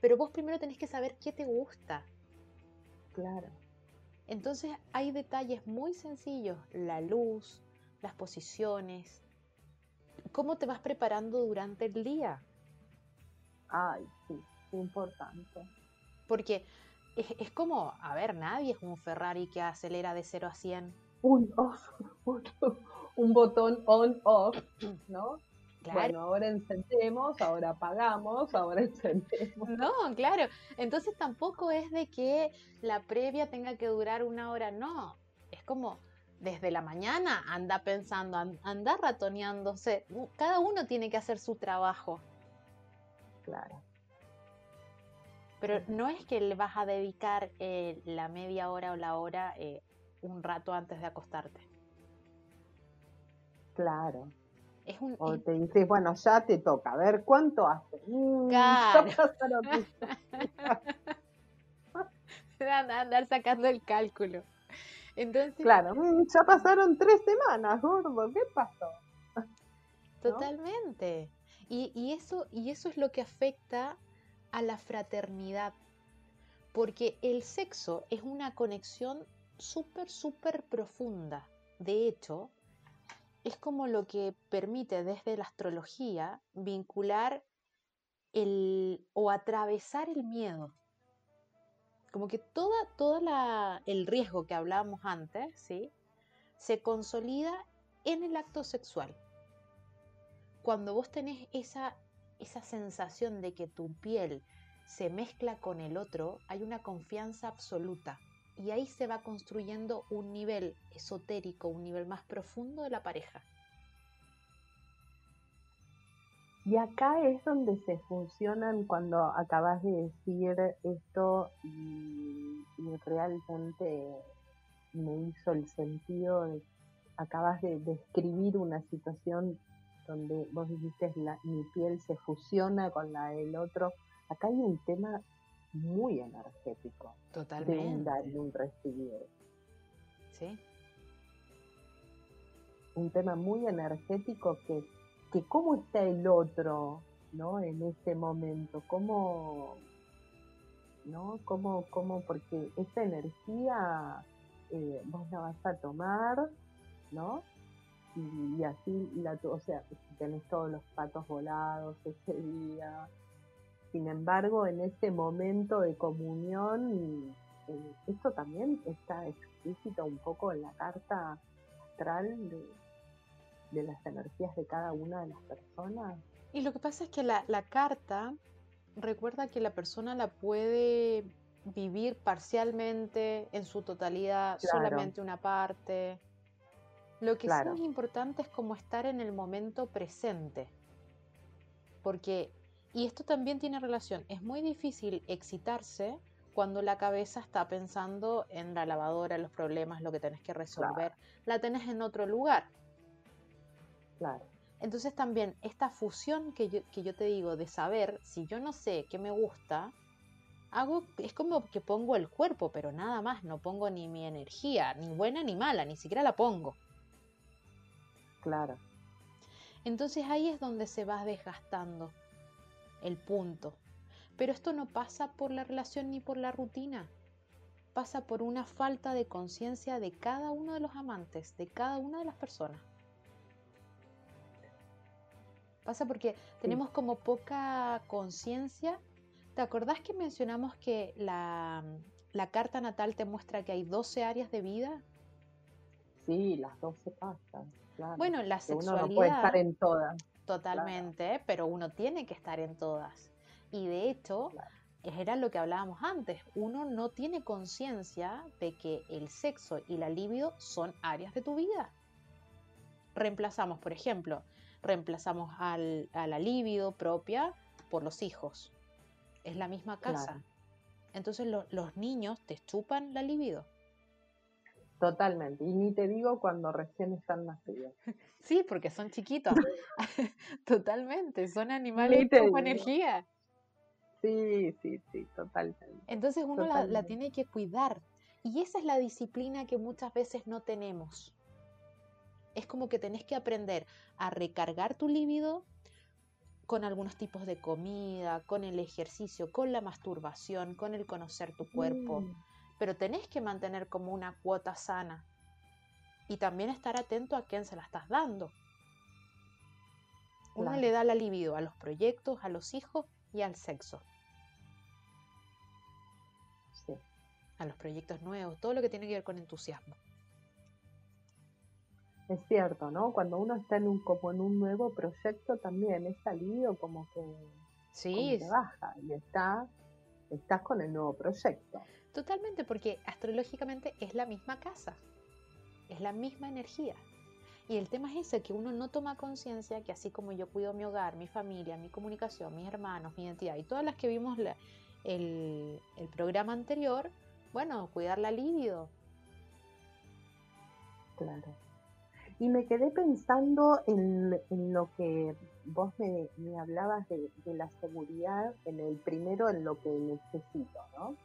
pero vos primero tenés que saber qué te gusta. Claro. Entonces hay detalles muy sencillos, la luz, las posiciones, cómo te vas preparando durante el día. Ay, sí, importante. Porque es, es, como, a ver, nadie es un Ferrari que acelera de 0 a 100 un un botón on-off, ¿no? Bueno, ahora encendemos, ahora apagamos, ahora encendemos. No, claro. Entonces tampoco es de que la previa tenga que durar una hora, no. Es como desde la mañana anda pensando, anda ratoneándose. Cada uno tiene que hacer su trabajo. Claro. Pero no es que le vas a dedicar eh, la media hora o la hora eh, un rato antes de acostarte. Claro. Es un, o te dices, bueno, ya te toca, a ver cuánto hace. Mm, claro. andar sacando el cálculo. Entonces, claro, mm, ya pasaron tres semanas, gordo, ¿qué pasó? Totalmente. Y, y, eso, y eso es lo que afecta a la fraternidad, porque el sexo es una conexión súper, súper profunda. De hecho, es como lo que permite desde la astrología vincular el, o atravesar el miedo. Como que toda, toda el riesgo que hablábamos antes, ¿sí? Se consolida en el acto sexual. Cuando vos tenés esa, esa sensación de que tu piel se mezcla con el otro, hay una confianza absoluta y ahí se va construyendo un nivel esotérico, un nivel más profundo de la pareja. Y acá es donde se funcionan cuando acabas de decir esto y, realmente me hizo el sentido de, acabas de describir una situación donde vos dijiste la, mi piel se fusiona con la del otro. Acá hay un tema muy energético. Totalmente. De un dar y un recibir. Sí. Un tema muy energético que, que cómo está el otro, ¿no? En ese momento, cómo, ¿no? Cómo, cómo, porque esa energía eh, vos la vas a tomar, ¿no? Y, así, la, o sea, tenés todos los patos volados ese día, sin embargo, en este momento de comunión, esto también está explícito un poco en la carta astral de, las energías de cada una de las personas. Y lo que pasa es que la, carta recuerda que la persona la puede vivir parcialmente, en su totalidad, solamente una parte. Lo que sí es importante es como estar en el momento presente. Porque y esto también tiene relación. Es muy difícil excitarse cuando la cabeza está pensando en la lavadora, los problemas, lo que tenés que resolver. La tenés en otro lugar. Claro. Entonces también esta fusión que yo, que yo te digo de saber si yo no sé qué me gusta, hago, es como que pongo el cuerpo, pero nada más, no pongo ni mi energía, ni buena ni mala, ni siquiera la pongo. Claro. Entonces ahí es donde se va desgastando el punto. Pero esto no pasa por la relación ni por la rutina. Pasa por una falta de conciencia de cada uno de los amantes, de cada una de las personas. Pasa porque tenemos como poca conciencia. ¿Te acordás que mencionamos que la, la, carta natal te muestra que hay 12 áreas de vida? Sí, las 12 pasan. Bueno, la sexualidad. Uno no puede estar en todas. Totalmente, pero uno tiene que estar en todas. Y de hecho, era lo que hablábamos antes, uno no tiene conciencia de que el sexo y la libido son áreas de tu vida. Reemplazamos, por ejemplo, reemplazamos al, a la libido propia por los hijos. Es la misma casa. Entonces los niños te chupan la libido. Totalmente. Y ni te digo cuando recién están nacidos. Sí, porque son chiquitos. Totalmente. Son animales con energía. Sí, sí, sí, totalmente. Entonces uno la, la, tiene que cuidar. Y esa es la disciplina que muchas veces no tenemos. Es como que tenés que aprender a recargar tu líbido con algunos tipos de comida, con el ejercicio, con la masturbación, con el conocer tu cuerpo. Mm. Pero tenés que mantener como una cuota sana y también estar atento a quién se la estás dando. Uno le da la libido a los proyectos, a los hijos y al sexo. Sí. A los proyectos nuevos, todo lo que tiene que ver con entusiasmo. Es cierto, ¿no? Cuando uno está en un como en un nuevo proyecto también es salido como que, sí. baja y está estás con el nuevo proyecto. Totalmente, porque astrológicamente es la misma casa, es la misma energía. Y el tema es ese, que uno no toma conciencia que así como yo cuido mi hogar, mi familia, mi comunicación, mis hermanos, mi identidad y todas las que vimos el, el programa anterior, bueno, cuidar la libido. Claro. Y me quedé pensando en, lo que vos me, hablabas de, la seguridad, en el primero, en lo que necesito, ¿no?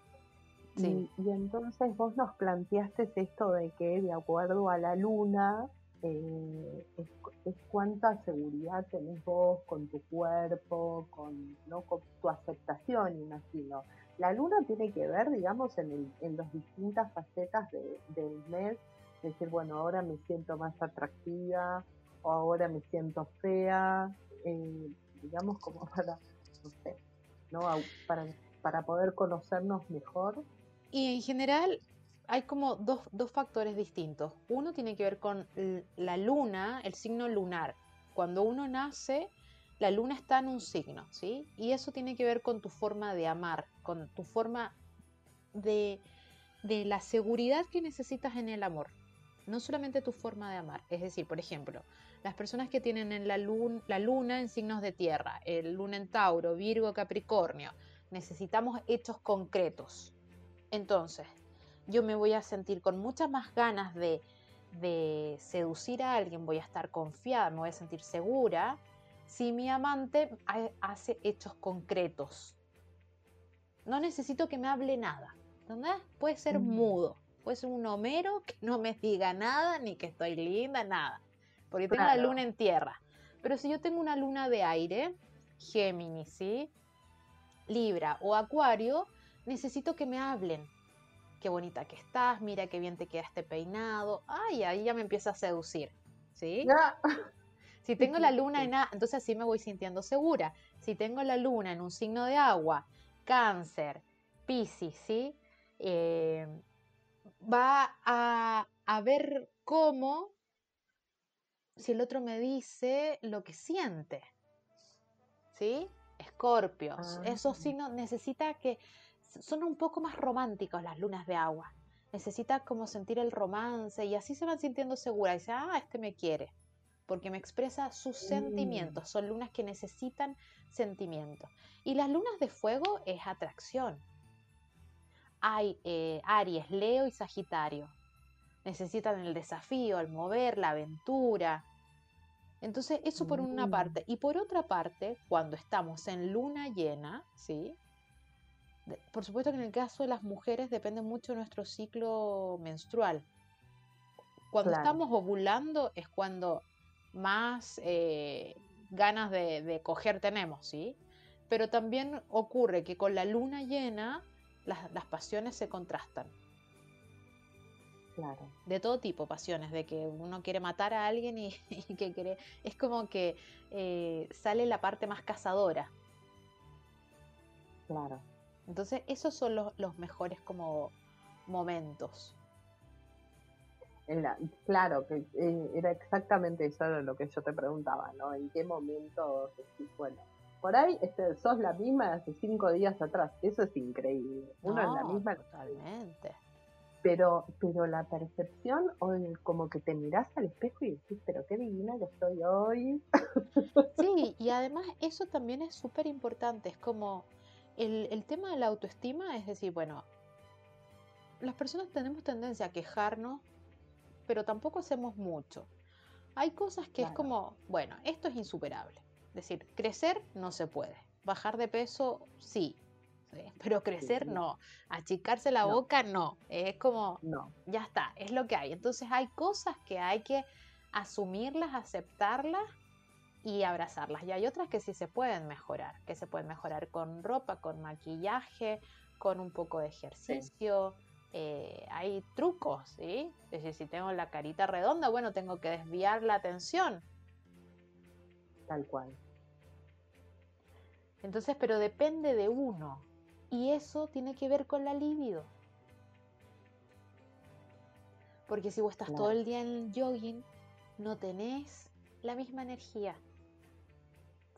Sí. Y, entonces vos nos planteaste esto de que de acuerdo a la luna, eh, es, cuánta seguridad tenés vos con tu cuerpo, con, ¿no? con tu aceptación, imagino. La luna tiene que ver, digamos, en, en las distintas facetas del mes decir, bueno, ahora me siento más atractiva o ahora me siento fea, eh, digamos como para, no sé, ¿no? Para, para poder conocernos mejor. Y en general hay como dos, dos factores distintos. Uno tiene que ver con la luna, el signo lunar. Cuando uno nace, la luna está en un signo, ¿sí? Y eso tiene que ver con tu forma de amar, con tu forma de, de la seguridad que necesitas en el amor no solamente tu forma de amar. Es decir, por ejemplo, las personas que tienen en la, luna, la luna en signos de tierra, el luna en Tauro, Virgo, Capricornio, necesitamos hechos concretos. Entonces, yo me voy a sentir con muchas más ganas de, de seducir a alguien, voy a estar confiada, me voy a sentir segura si mi amante hace hechos concretos. No necesito que me hable nada. ¿Entendés? Puede ser mudo puede ser un Homero que no me diga nada, ni que estoy linda, nada. Porque tengo la luna en tierra. Pero si yo tengo una luna de aire, Géminis, ¿sí? Libra o Acuario, necesito que me hablen. Qué bonita que estás, mira qué bien te queda este peinado. Ay, ahí ya me empieza a seducir, ¿sí? Si tengo la luna en A, entonces así me voy sintiendo segura. Si tengo la luna en un signo de agua, cáncer, piscis, ¿sí? Eh, va a, ver cómo, si el otro me dice lo que siente. ¿Sí? Escorpios. Esos ah. signos necesita que son un poco más románticos las lunas de agua. Necesita como sentir el romance y así se van sintiendo seguras. Y dice, ah, este me quiere. Porque me expresa sus mm. sentimientos. Son lunas que necesitan sentimientos. Y las lunas de fuego es atracción hay eh, Aries, Leo y Sagitario. Necesitan el desafío, el mover, la aventura. Entonces, eso por una mm. parte. Y por otra parte, cuando estamos en luna llena, ¿sí? Por supuesto que en el caso de las mujeres depende mucho de nuestro ciclo menstrual. Cuando estamos ovulando es cuando más eh, ganas de, de coger tenemos, ¿sí? Pero también ocurre que con la luna llena las, pasiones se contrastan. Claro. De todo tipo, pasiones, de que uno quiere matar a alguien y, que quiere. Es como que eh, sale la parte más cazadora. Claro. Entonces, esos son los, mejores como momentos. claro, que eh, era exactamente eso lo que yo te preguntaba, ¿no? ¿En qué momento bueno, por ahí este, sos la misma de hace cinco días atrás. Eso es increíble. Uno es la misma. Totalmente. pero, pero la percepción, o como que te miras al espejo y decís, pero qué divina que estoy hoy. Sí, y además eso también es súper importante, es como el, el tema de la autoestima, es decir, bueno, las personas tenemos tendencia a quejarnos, pero tampoco hacemos mucho. Hay cosas que es como, bueno, esto es insuperable. Es decir, crecer no se puede. Bajar de peso, sí. Pero crecer no. Achicarse la boca no. Es como, no. ya está, es lo que hay. Entonces hay cosas que hay que asumirlas, aceptarlas y abrazarlas. Y hay otras que sí se pueden mejorar, que se pueden mejorar con ropa, con maquillaje, con un poco de ejercicio. Eh, hay trucos, ¿sí? Es decir, si tengo la carita redonda, bueno, tengo que desviar la atención. Tal cual. Entonces, pero depende de uno. Y eso tiene que ver con la libido. Porque si vos estás todo el día en el jogging, no tenés la misma energía.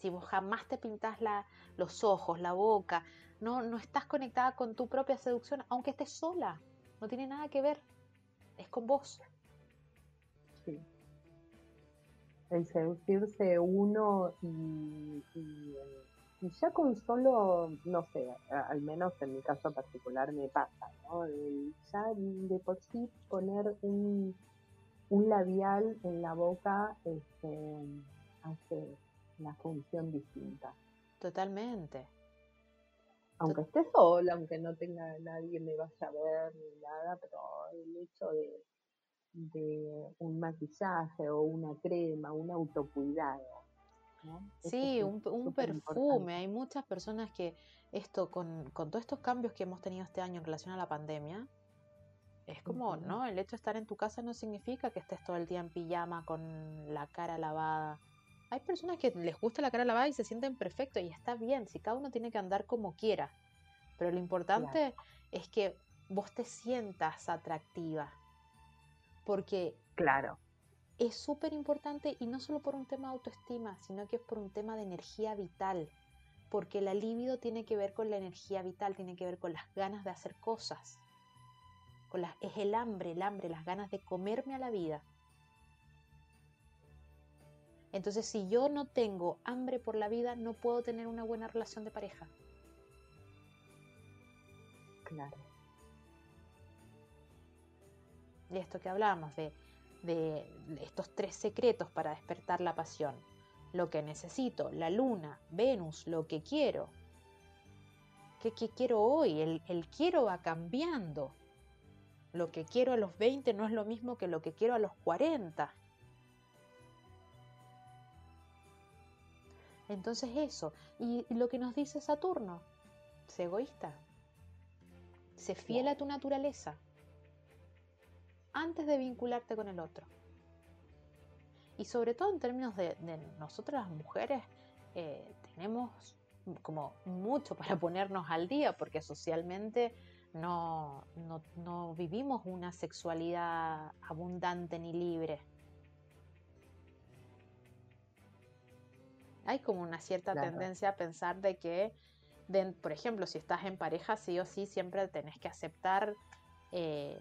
Si vos jamás te pintás la, los ojos, la boca, no, no estás conectada con tu propia seducción, aunque estés sola. No tiene nada que ver. Es con vos. Sí. El seducirse uno y, ya con solo, no sé, al menos en mi caso particular me pasa, ¿no? ya de por sí poner un, un labial en la boca este, hace una función distinta. Totalmente aunque esté sola, aunque no tenga nadie me vaya a ver ni nada, pero el hecho de, de un maquillaje o una crema, un autocuidado. Sí, un, un perfume. Hay muchas personas que esto, con, con, todos estos cambios que hemos tenido este año en relación a la pandemia, es como, ¿no? El hecho de estar en tu casa no significa que estés todo el día en pijama con la cara lavada hay personas que les gusta la cara lavada y se sienten perfectos y está bien, si cada uno tiene que andar como quiera. Pero lo importante es que vos te sientas atractiva. Porque claro. es súper importante y no solo por un tema de autoestima, sino que es por un tema de energía vital. Porque la libido tiene que ver con la energía vital, tiene que ver con las ganas de hacer cosas. Con las, es el hambre, el hambre, las ganas de comerme a la vida. Entonces, si yo no tengo hambre por la vida, no puedo tener una buena relación de pareja. Claro. Y esto que hablamos de, de estos tres secretos para despertar la pasión. Lo que necesito, la luna, Venus, lo que quiero. ¿Qué, quiero hoy? El, el quiero va cambiando. Lo que quiero a los 20 no es lo mismo que lo que quiero a los 40. Entonces eso, y lo que nos dice Saturno, sé egoísta, sé fiel a tu naturaleza antes de vincularte con el otro. Y sobre todo en términos de, nosotras las mujeres, eh, tenemos como mucho para ponernos al día, porque socialmente no, no vivimos una sexualidad abundante ni libre. Hay como una cierta tendencia a pensar de que, por ejemplo, si estás en pareja, sí o sí, siempre tenés que aceptar eh,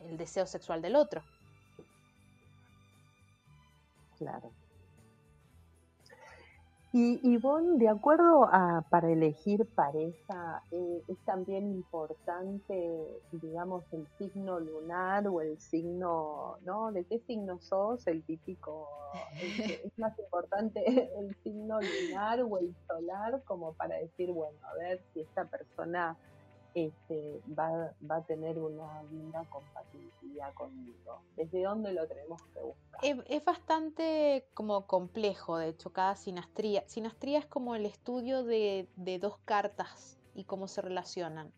el deseo sexual del otro. Claro. Y Ivonne, de acuerdo a para elegir pareja, eh, es también importante, digamos, el signo lunar o el signo, ¿no? ¿De qué signo sos? El típico, es más importante el signo lunar o el solar como para decir, bueno, a ver si esta persona este, va, va, a tener una linda compatibilidad conmigo. ¿Desde dónde lo tenemos que buscar? Es, bastante como complejo, de hecho, cada sinastría. Sinastría es como el estudio de, dos cartas y cómo se relacionan.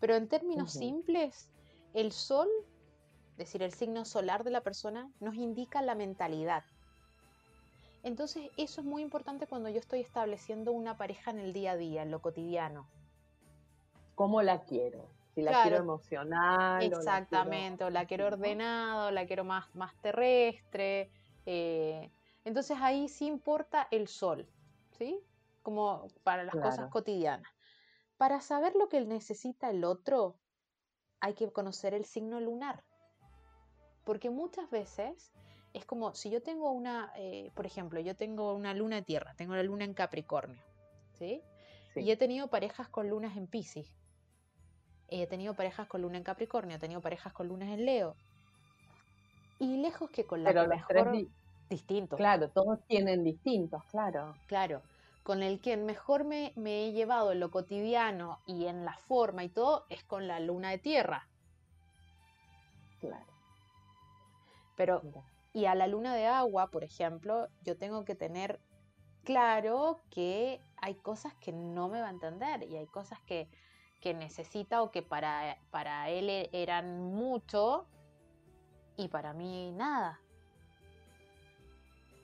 Pero en términos simples, el sol, es decir, el signo solar de la persona, nos indica la mentalidad. Entonces, eso es muy importante cuando yo estoy estableciendo una pareja en el día a día, en lo cotidiano cómo la quiero. Si la quiero emocional. Exactamente, o la quiero, ordenada, o la quiero más, más terrestre. Eh, entonces ahí sí importa el sol, ¿sí? Como para las cosas cotidianas. Para saber lo que necesita el otro, hay que conocer el signo lunar. Porque muchas veces es como si yo tengo una, eh, por ejemplo, yo tengo una luna tierra, tengo la luna en Capricornio, ¿sí? Y he tenido parejas con lunas en Pisces. He tenido parejas con luna en Capricornio, he tenido parejas con lunas en Leo. Y lejos que con la que mejor... distintos. Claro, todos tienen distintos, claro. Claro. Con el que mejor me, me he llevado en lo cotidiano y en la forma y todo es con la luna de tierra. Claro. Pero, y a la luna de agua, por ejemplo, yo tengo que tener claro que hay cosas que no me va a entender y hay cosas que, necesita o que para, para él e, eran mucho y para mí nada.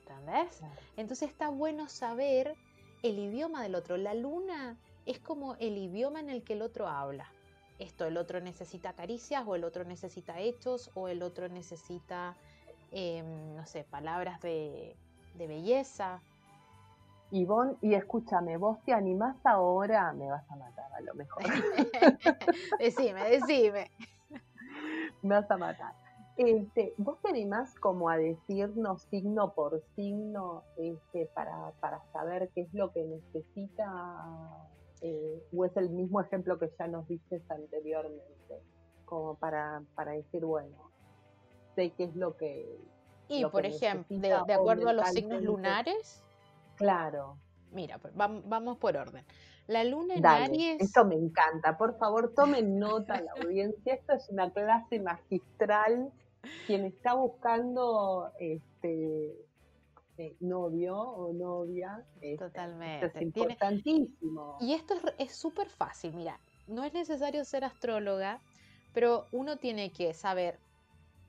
¿Entendés? Entonces está bueno saber el idioma del otro. La luna es como el idioma en el que el otro habla. Esto, el otro necesita caricias o el otro necesita hechos o el otro necesita, em, no sé, palabras de, de belleza Ivonne, y escúchame, vos te animás ahora, me vas a matar a lo mejor. decime, decime. me vas a matar. Este, ¿Vos te animás como a decirnos signo por signo este, para, para saber qué es lo que necesita? Eh, ¿O es el mismo ejemplo que ya nos dices anteriormente? Como para, para decir, bueno, sé qué es lo que... Y, por ejemplo, de, de acuerdo a los signos lunares, Claro. Mira, pues, vamos por orden. La luna en Dale, Aries. Esto me encanta. Por favor, tomen nota la audiencia. Esto es una clase magistral. Quien está buscando este eh, novio o novia. Este, Totalmente. Esto es importantísimo. Y esto es súper fácil. Mira, no es necesario ser astróloga, pero uno tiene que saber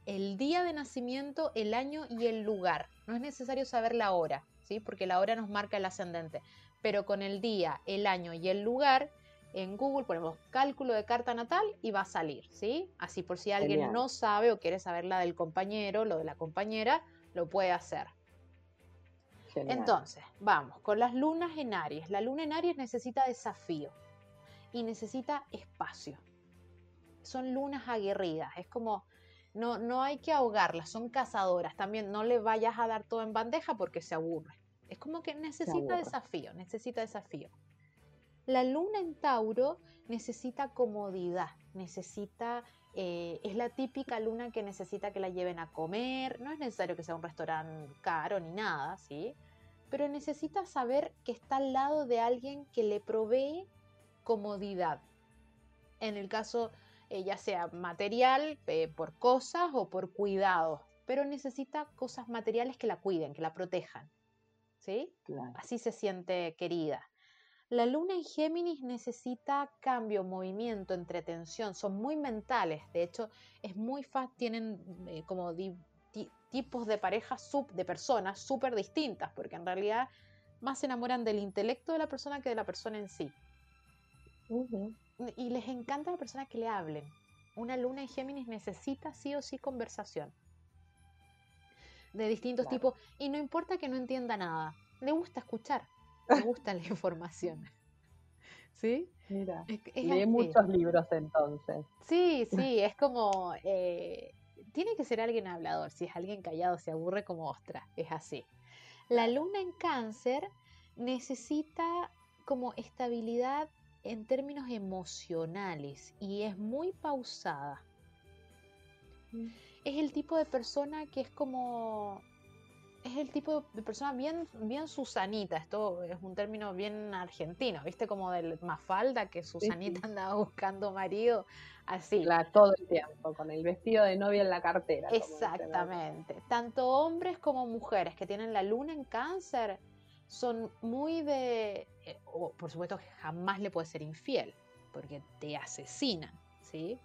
el día de nacimiento, el año y el lugar. No es necesario saber la hora porque la hora nos marca el ascendente. Pero con el día, el año y el lugar, en Google ponemos cálculo de carta natal y va a salir, ¿sí? Así por si alguien no sabe o quiere saber la del compañero, lo de la compañera, lo puede hacer. Entonces, vamos, con las lunas en Aries. La luna en Aries necesita desafío y necesita espacio. Son lunas aguerridas, es como no, no hay que ahogarlas, son cazadoras. También no le vayas a dar todo en bandeja porque se aburre. Es como que necesita desafío, necesita desafío. La luna en Tauro necesita comodidad, necesita, eh, es la típica luna que necesita que la lleven a comer, no es necesario que sea un restaurante caro ni nada, ¿sí? Pero necesita saber que está al lado de alguien que le provee comodidad. En el caso, eh, ya sea material, eh, por cosas o por cuidados, pero necesita cosas materiales que la cuiden, que la protejan. ¿Sí? Así se siente querida. La luna en Géminis necesita cambio, movimiento, entretención, son muy mentales, de hecho es muy fácil, tienen eh, como tipos de parejas, sub, de personas súper distintas, porque en realidad más se enamoran del intelecto de la persona que de la persona en sí. Y les encanta la persona que le hablen. Una luna en Géminis necesita sí o sí conversación de distintos tipos y no importa que no entienda nada, le gusta escuchar, le gusta la información. ¿Sí? Mira, lee muchos libros entonces. Sí, sí, es como, eh, tiene que ser alguien hablador, si es alguien callado se aburre como ostra, es así. La luna en cáncer necesita como estabilidad en términos emocionales y es muy pausada. Mm es el tipo de persona que es como es el tipo de persona bien, bien Susanita, esto es un término bien argentino, ¿viste? Como del Mafalda, que Susanita andaba buscando marido, así. todo el tiempo, con el vestido de novia en la cartera. Exactamente. Tanto hombres como mujeres que tienen la luna en cáncer son muy de, eh, por supuesto que jamás le puede ser infiel, porque te asesinan, ¿sí?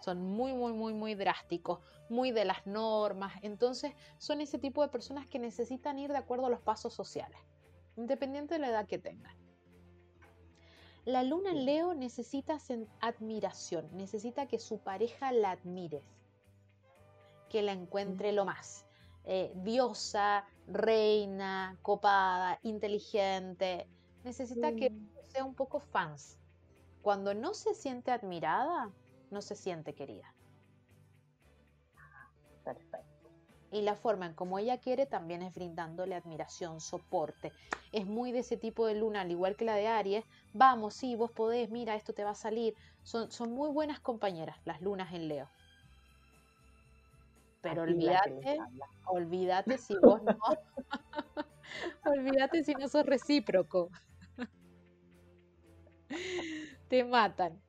Son muy, muy, muy, muy drásticos, muy de las normas. Entonces, son ese tipo de personas que necesitan ir de acuerdo a los pasos sociales, independiente de la edad que tengan. La luna en Leo necesita admiración, necesita que su pareja la admire, que la encuentre lo más. Eh, diosa, reina, copada, inteligente. Necesita que sea un poco fans. Cuando no se siente admirada, no se siente querida. Perfecto. Y la forma en como ella quiere también es brindándole admiración, soporte. Es muy de ese tipo de luna, al igual que la de Aries. Vamos, sí, vos podés, mira, esto te va a salir. Son, son muy buenas compañeras las lunas en Leo. Pero olvídate, olvídate si vos no. olvídate si no sos recíproco. Te matan.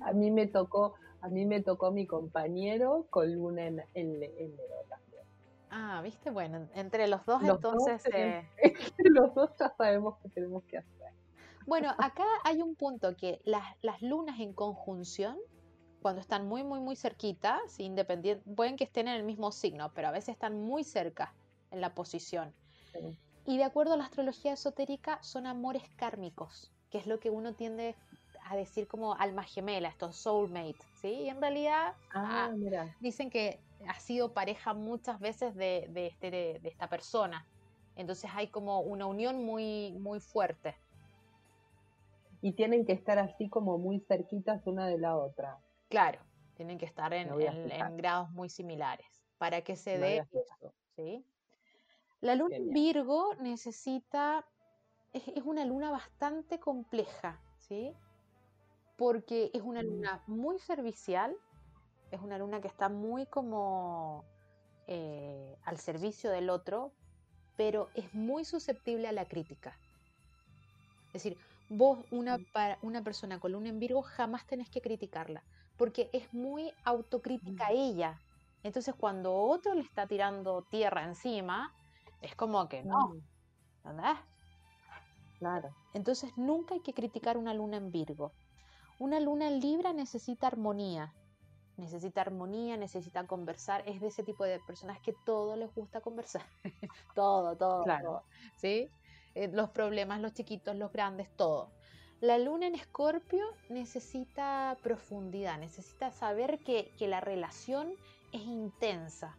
A mí me tocó, a mí me tocó mi compañero con luna en, en, Leo también. Ah, viste, bueno, entre los dos entonces. eh... entre los dos ya sabemos qué tenemos que hacer. Bueno, acá hay un punto que las, las lunas en conjunción cuando están muy, muy, muy cerquita, independiente, pueden que estén en el mismo signo, pero a veces están muy cerca en la posición. Y de acuerdo a la astrología esotérica, son amores kármicos, que es lo que uno tiende a decir como alma gemela, estos soulmates, ¿sí? Y en realidad ah, ah dicen que ha sido pareja muchas veces de, de, este, de, esta persona. Entonces hay como una unión muy, muy fuerte. Y tienen que estar así como muy cerquitas una de la otra. Claro, tienen que estar en, grados muy similares para que se dé eso. ¿sí? La luna en Virgo necesita, es, una luna bastante compleja, ¿sí? Porque es una mm. luna muy servicial, es una luna que está muy como eh, al servicio del otro, pero es muy susceptible a la crítica. Es decir, vos, una, mm. una persona con luna en Virgo, jamás tenés que criticarla porque es muy autocrítica ella. Entonces cuando otro le está tirando tierra encima, es como que no. ¿Entendés? Claro. Entonces nunca hay que criticar una luna en Virgo. Una luna en Libra necesita armonía. Necesita armonía, necesita conversar. Es de ese tipo de personas que todo les gusta conversar. todo, todo, todo. ¿Sí? Eh, los problemas, los chiquitos, los grandes, todo. La luna en escorpio necesita profundidad, necesita saber que, la relación es intensa.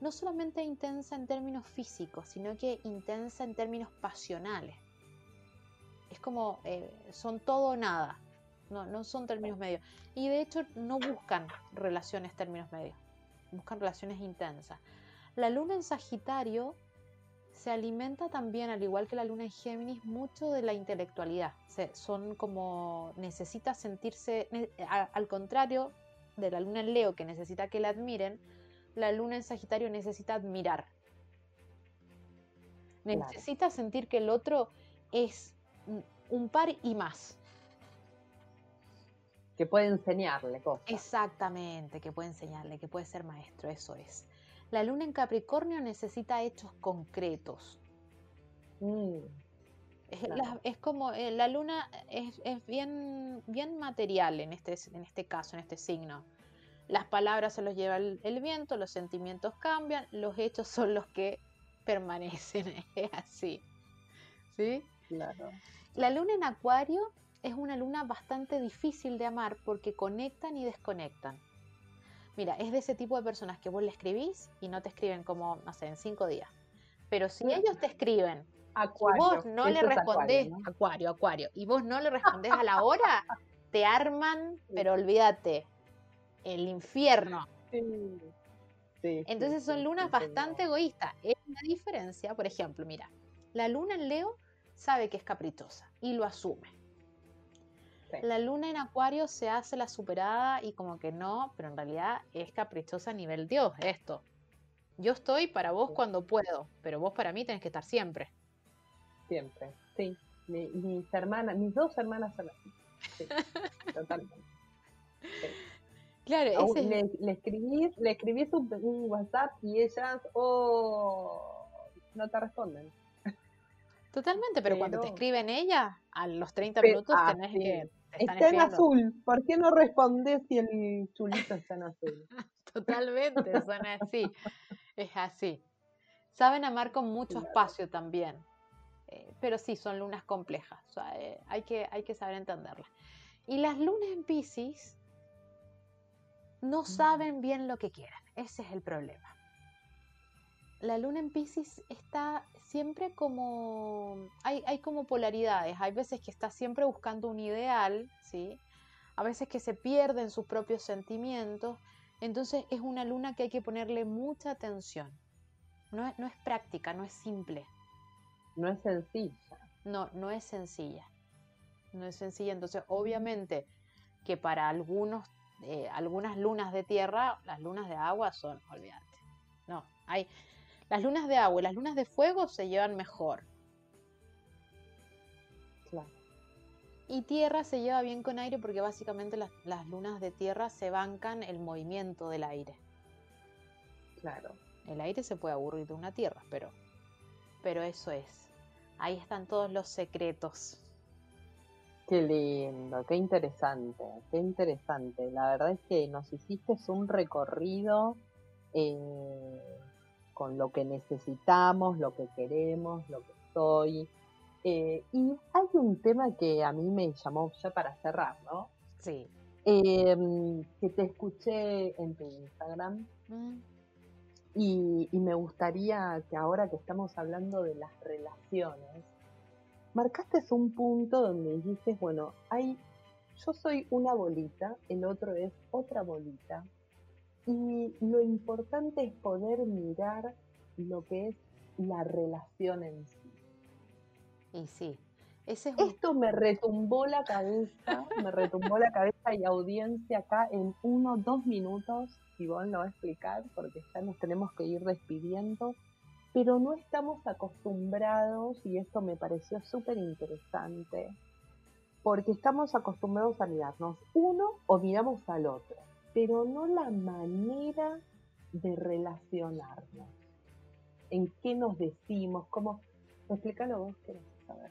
No solamente intensa en términos físicos, sino que intensa en términos pasionales. Es como, eh, son todo o nada, no, no son términos medios. Y de hecho no buscan relaciones términos medios, buscan relaciones intensas. La luna en Sagitario se alimenta también, al igual que la luna en Géminis, mucho de la intelectualidad. son como, necesita sentirse, al contrario de la luna en Leo, que necesita que la admiren, la luna en Sagitario necesita admirar. Necesita sentir que el otro es un par y más. Que puede enseñarle cosas. Exactamente, que puede enseñarle, que puede ser maestro, eso es. La luna en Capricornio necesita hechos concretos. Mm, es, como, eh, la luna es, bien, bien material en este, en este caso, en este signo. Las palabras se los lleva el, viento, los sentimientos cambian, los hechos son los que permanecen. Es así. ¿Sí? Claro. La luna en Acuario es una luna bastante difícil de amar porque conectan y desconectan. Mira, es de ese tipo de personas que vos le escribís y no te escriben como, no sé, en cinco días. Pero si ellos te escriben, acuario, vos no le respondés, acuario, acuario, y vos no le respondés a la hora, te arman, pero olvídate, el infierno. Entonces son lunas bastante egoístas. Es una diferencia, por ejemplo, mira, la luna en Leo sabe que es caprichosa y lo asume. La luna en acuario se hace la superada y como que no, pero en realidad es caprichosa a nivel Dios esto. Yo estoy para vos cuando puedo, pero vos para mí tenés que estar siempre. Siempre, sí. mis hermanas, mis dos hermanas son así. Sí, totalmente. Claro, le, le, escribís, le escribís un, WhatsApp y ellas, oh, no te responden. Totalmente, pero, cuando te escriben ella, a los 30 minutos ah, tenés que Está en azul. ¿Por qué no respondes si el chulito está en azul? Totalmente, son así. Es así. Saben amar con mucho espacio también. Eh, pero sí, son lunas complejas. Eh, hay, que, hay que saber entenderlas. Y las lunas en Pisces no saben bien lo que quieren. Ese es el problema. La luna en Pisces está siempre como, hay, como polaridades, hay veces que está siempre buscando un ideal, ¿sí? a veces que se pierden sus propios sentimientos. Entonces es una luna que hay que ponerle mucha atención. No es, no es práctica, no es simple. No es sencilla. No, no es sencilla. No es sencilla. Entonces, obviamente que para algunos, eh, algunas lunas de tierra, las lunas de agua son, olvídate. No, hay, las lunas de agua y las lunas de fuego se llevan mejor. Claro. Y tierra se lleva bien con aire porque básicamente las, las lunas de tierra se bancan el movimiento del aire. Claro. El aire se puede aburrir de una tierra, pero, pero eso es. Ahí están todos los secretos. Qué lindo, qué interesante, qué interesante. La verdad es que nos hiciste un recorrido eh, con lo que necesitamos, lo que queremos, lo que soy. Eh, y hay un tema que a mí me llamó ya para cerrar, ¿no? Sí. Em, que te escuché en tu Instagram Mm, y, y me gustaría que ahora que estamos hablando de las relaciones, marcaste un punto donde dijiste, bueno, hay, yo soy una bolita, el otro es otra bolita, y lo importante es poder mirar lo que es la relación en sí. Y sí, ese es un- Esto me retumbó la cabeza, me retumbó la cabeza y audiencia acá en uno, dos minutos, Ivonne lo va a explicar porque ya nos tenemos que ir despidiendo, pero no estamos acostumbrados, y esto me pareció súper interesante, porque estamos acostumbrados a mirarnos uno o miramos al otro, pero no la manera de relacionarnos, en qué nos decimos, cómo... Explícalo vos, querés saber.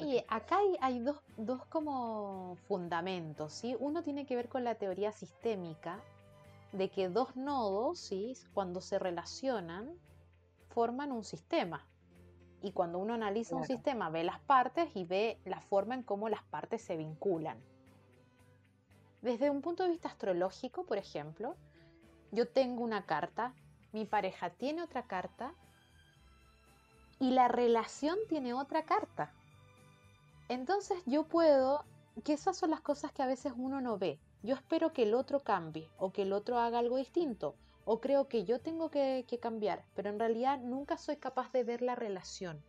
Y acá hay, hay dos, dos como fundamentos, ¿sí? Uno tiene que ver con la teoría sistémica de que dos nodos, ¿sí? Cuando se relacionan, forman un sistema. Y cuando uno analiza un sistema, ve las partes y ve la forma en cómo las partes se vinculan. Desde un punto de vista astrológico, por ejemplo, yo tengo una carta, mi pareja tiene otra carta y la relación tiene otra carta. Entonces yo puedo, que esas son las cosas que a veces uno no ve. Yo espero que el otro cambie o que el otro haga algo distinto o creo que yo tengo que, que cambiar, pero en realidad nunca soy capaz de ver la relación.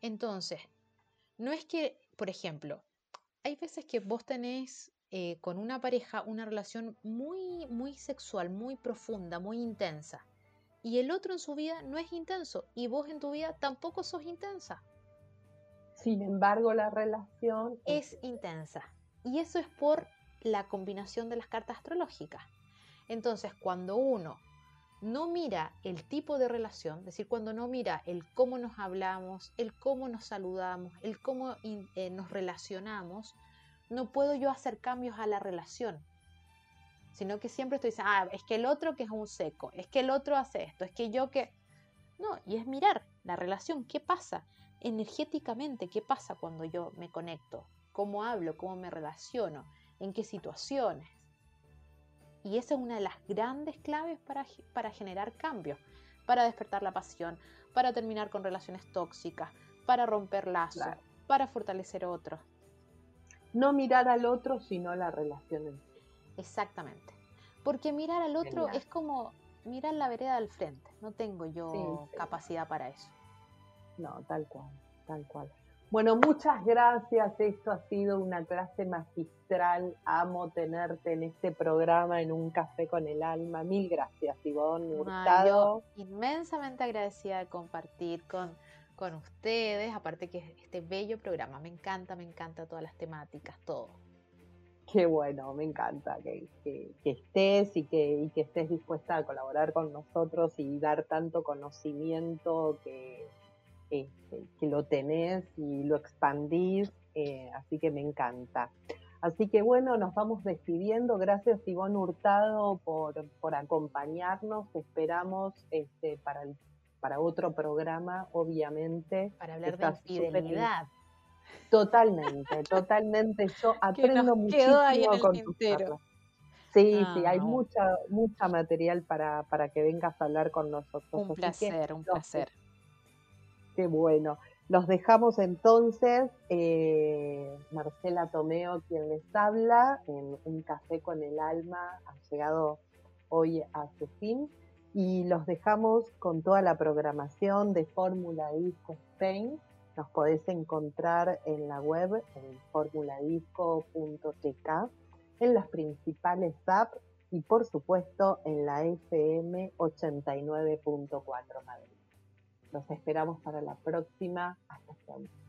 Entonces, no es que, por ejemplo, hay veces que vos tenés eh, con una pareja una relación muy, muy sexual, muy profunda, muy intensa. Y el otro en su vida no es intenso. Y vos en tu vida tampoco sos intensa. Sin embargo, la relación Es intensa. Y eso es por la combinación de las cartas astrológicas. Entonces, cuando uno no mira el tipo de relación, es decir, cuando no mira el cómo nos hablamos, el cómo nos saludamos, el cómo eh, nos relacionamos, no puedo yo hacer cambios a la relación. Sino que siempre estoy diciendo, ah, es que el otro que es un seco, es que el otro hace esto, es que yo que... No, y es mirar la relación, qué pasa energéticamente, qué pasa cuando yo me conecto, cómo hablo, cómo me relaciono, en qué situaciones. Y esa es una de las grandes claves para, para generar cambios, para despertar la pasión, para terminar con relaciones tóxicas, para romper lazos, Claro. para fortalecer otros. no mirar al otro, sino la relación en sí. Exactamente. Porque mirar al otro Genial. es como mirar la vereda al frente. No tengo yo Sí, sí. capacidad para eso. No, tal cual, tal cual. Bueno, muchas gracias. Esto ha sido una clase magistral. Amo tenerte en este programa, en un café con el alma. Mil gracias, Ivonne Ay, Hurtado. yo inmensamente agradecida de compartir con, con ustedes, aparte que este bello programa, me encanta, me encanta todas las temáticas, todo. Qué bueno, me encanta que, que- que estés y que, y que estés dispuesta a colaborar con nosotros y dar tanto conocimiento que, este, que lo tenés y lo expandís, eh, así que me encanta. Así que bueno, nos vamos despidiendo. Gracias Ivonne Hurtado por, por acompañarnos. Esperamos este, para, el- para otro programa, obviamente. Para hablar de Estás infidelidad. Totalmente, totalmente. Yo aprendo muchísimo quedó ahí en el con tus charlas. Sí, Ah, sí, hay no. mucha, mucha material para, para que vengas a hablar con nosotros. Un Así que, placer, un placer. Qué bueno. Los dejamos entonces, eh, Marcela Tomeo, quien les habla, en Un Café con el Alma, ha llegado hoy a su fin, y los dejamos con toda la programación de Fórmula Disco Spain. Nos podés encontrar en la web, en formuladisco.tk, en las principales apps y por supuesto en la FM 89.4 Madrid. Los esperamos para la próxima. Hasta pronto.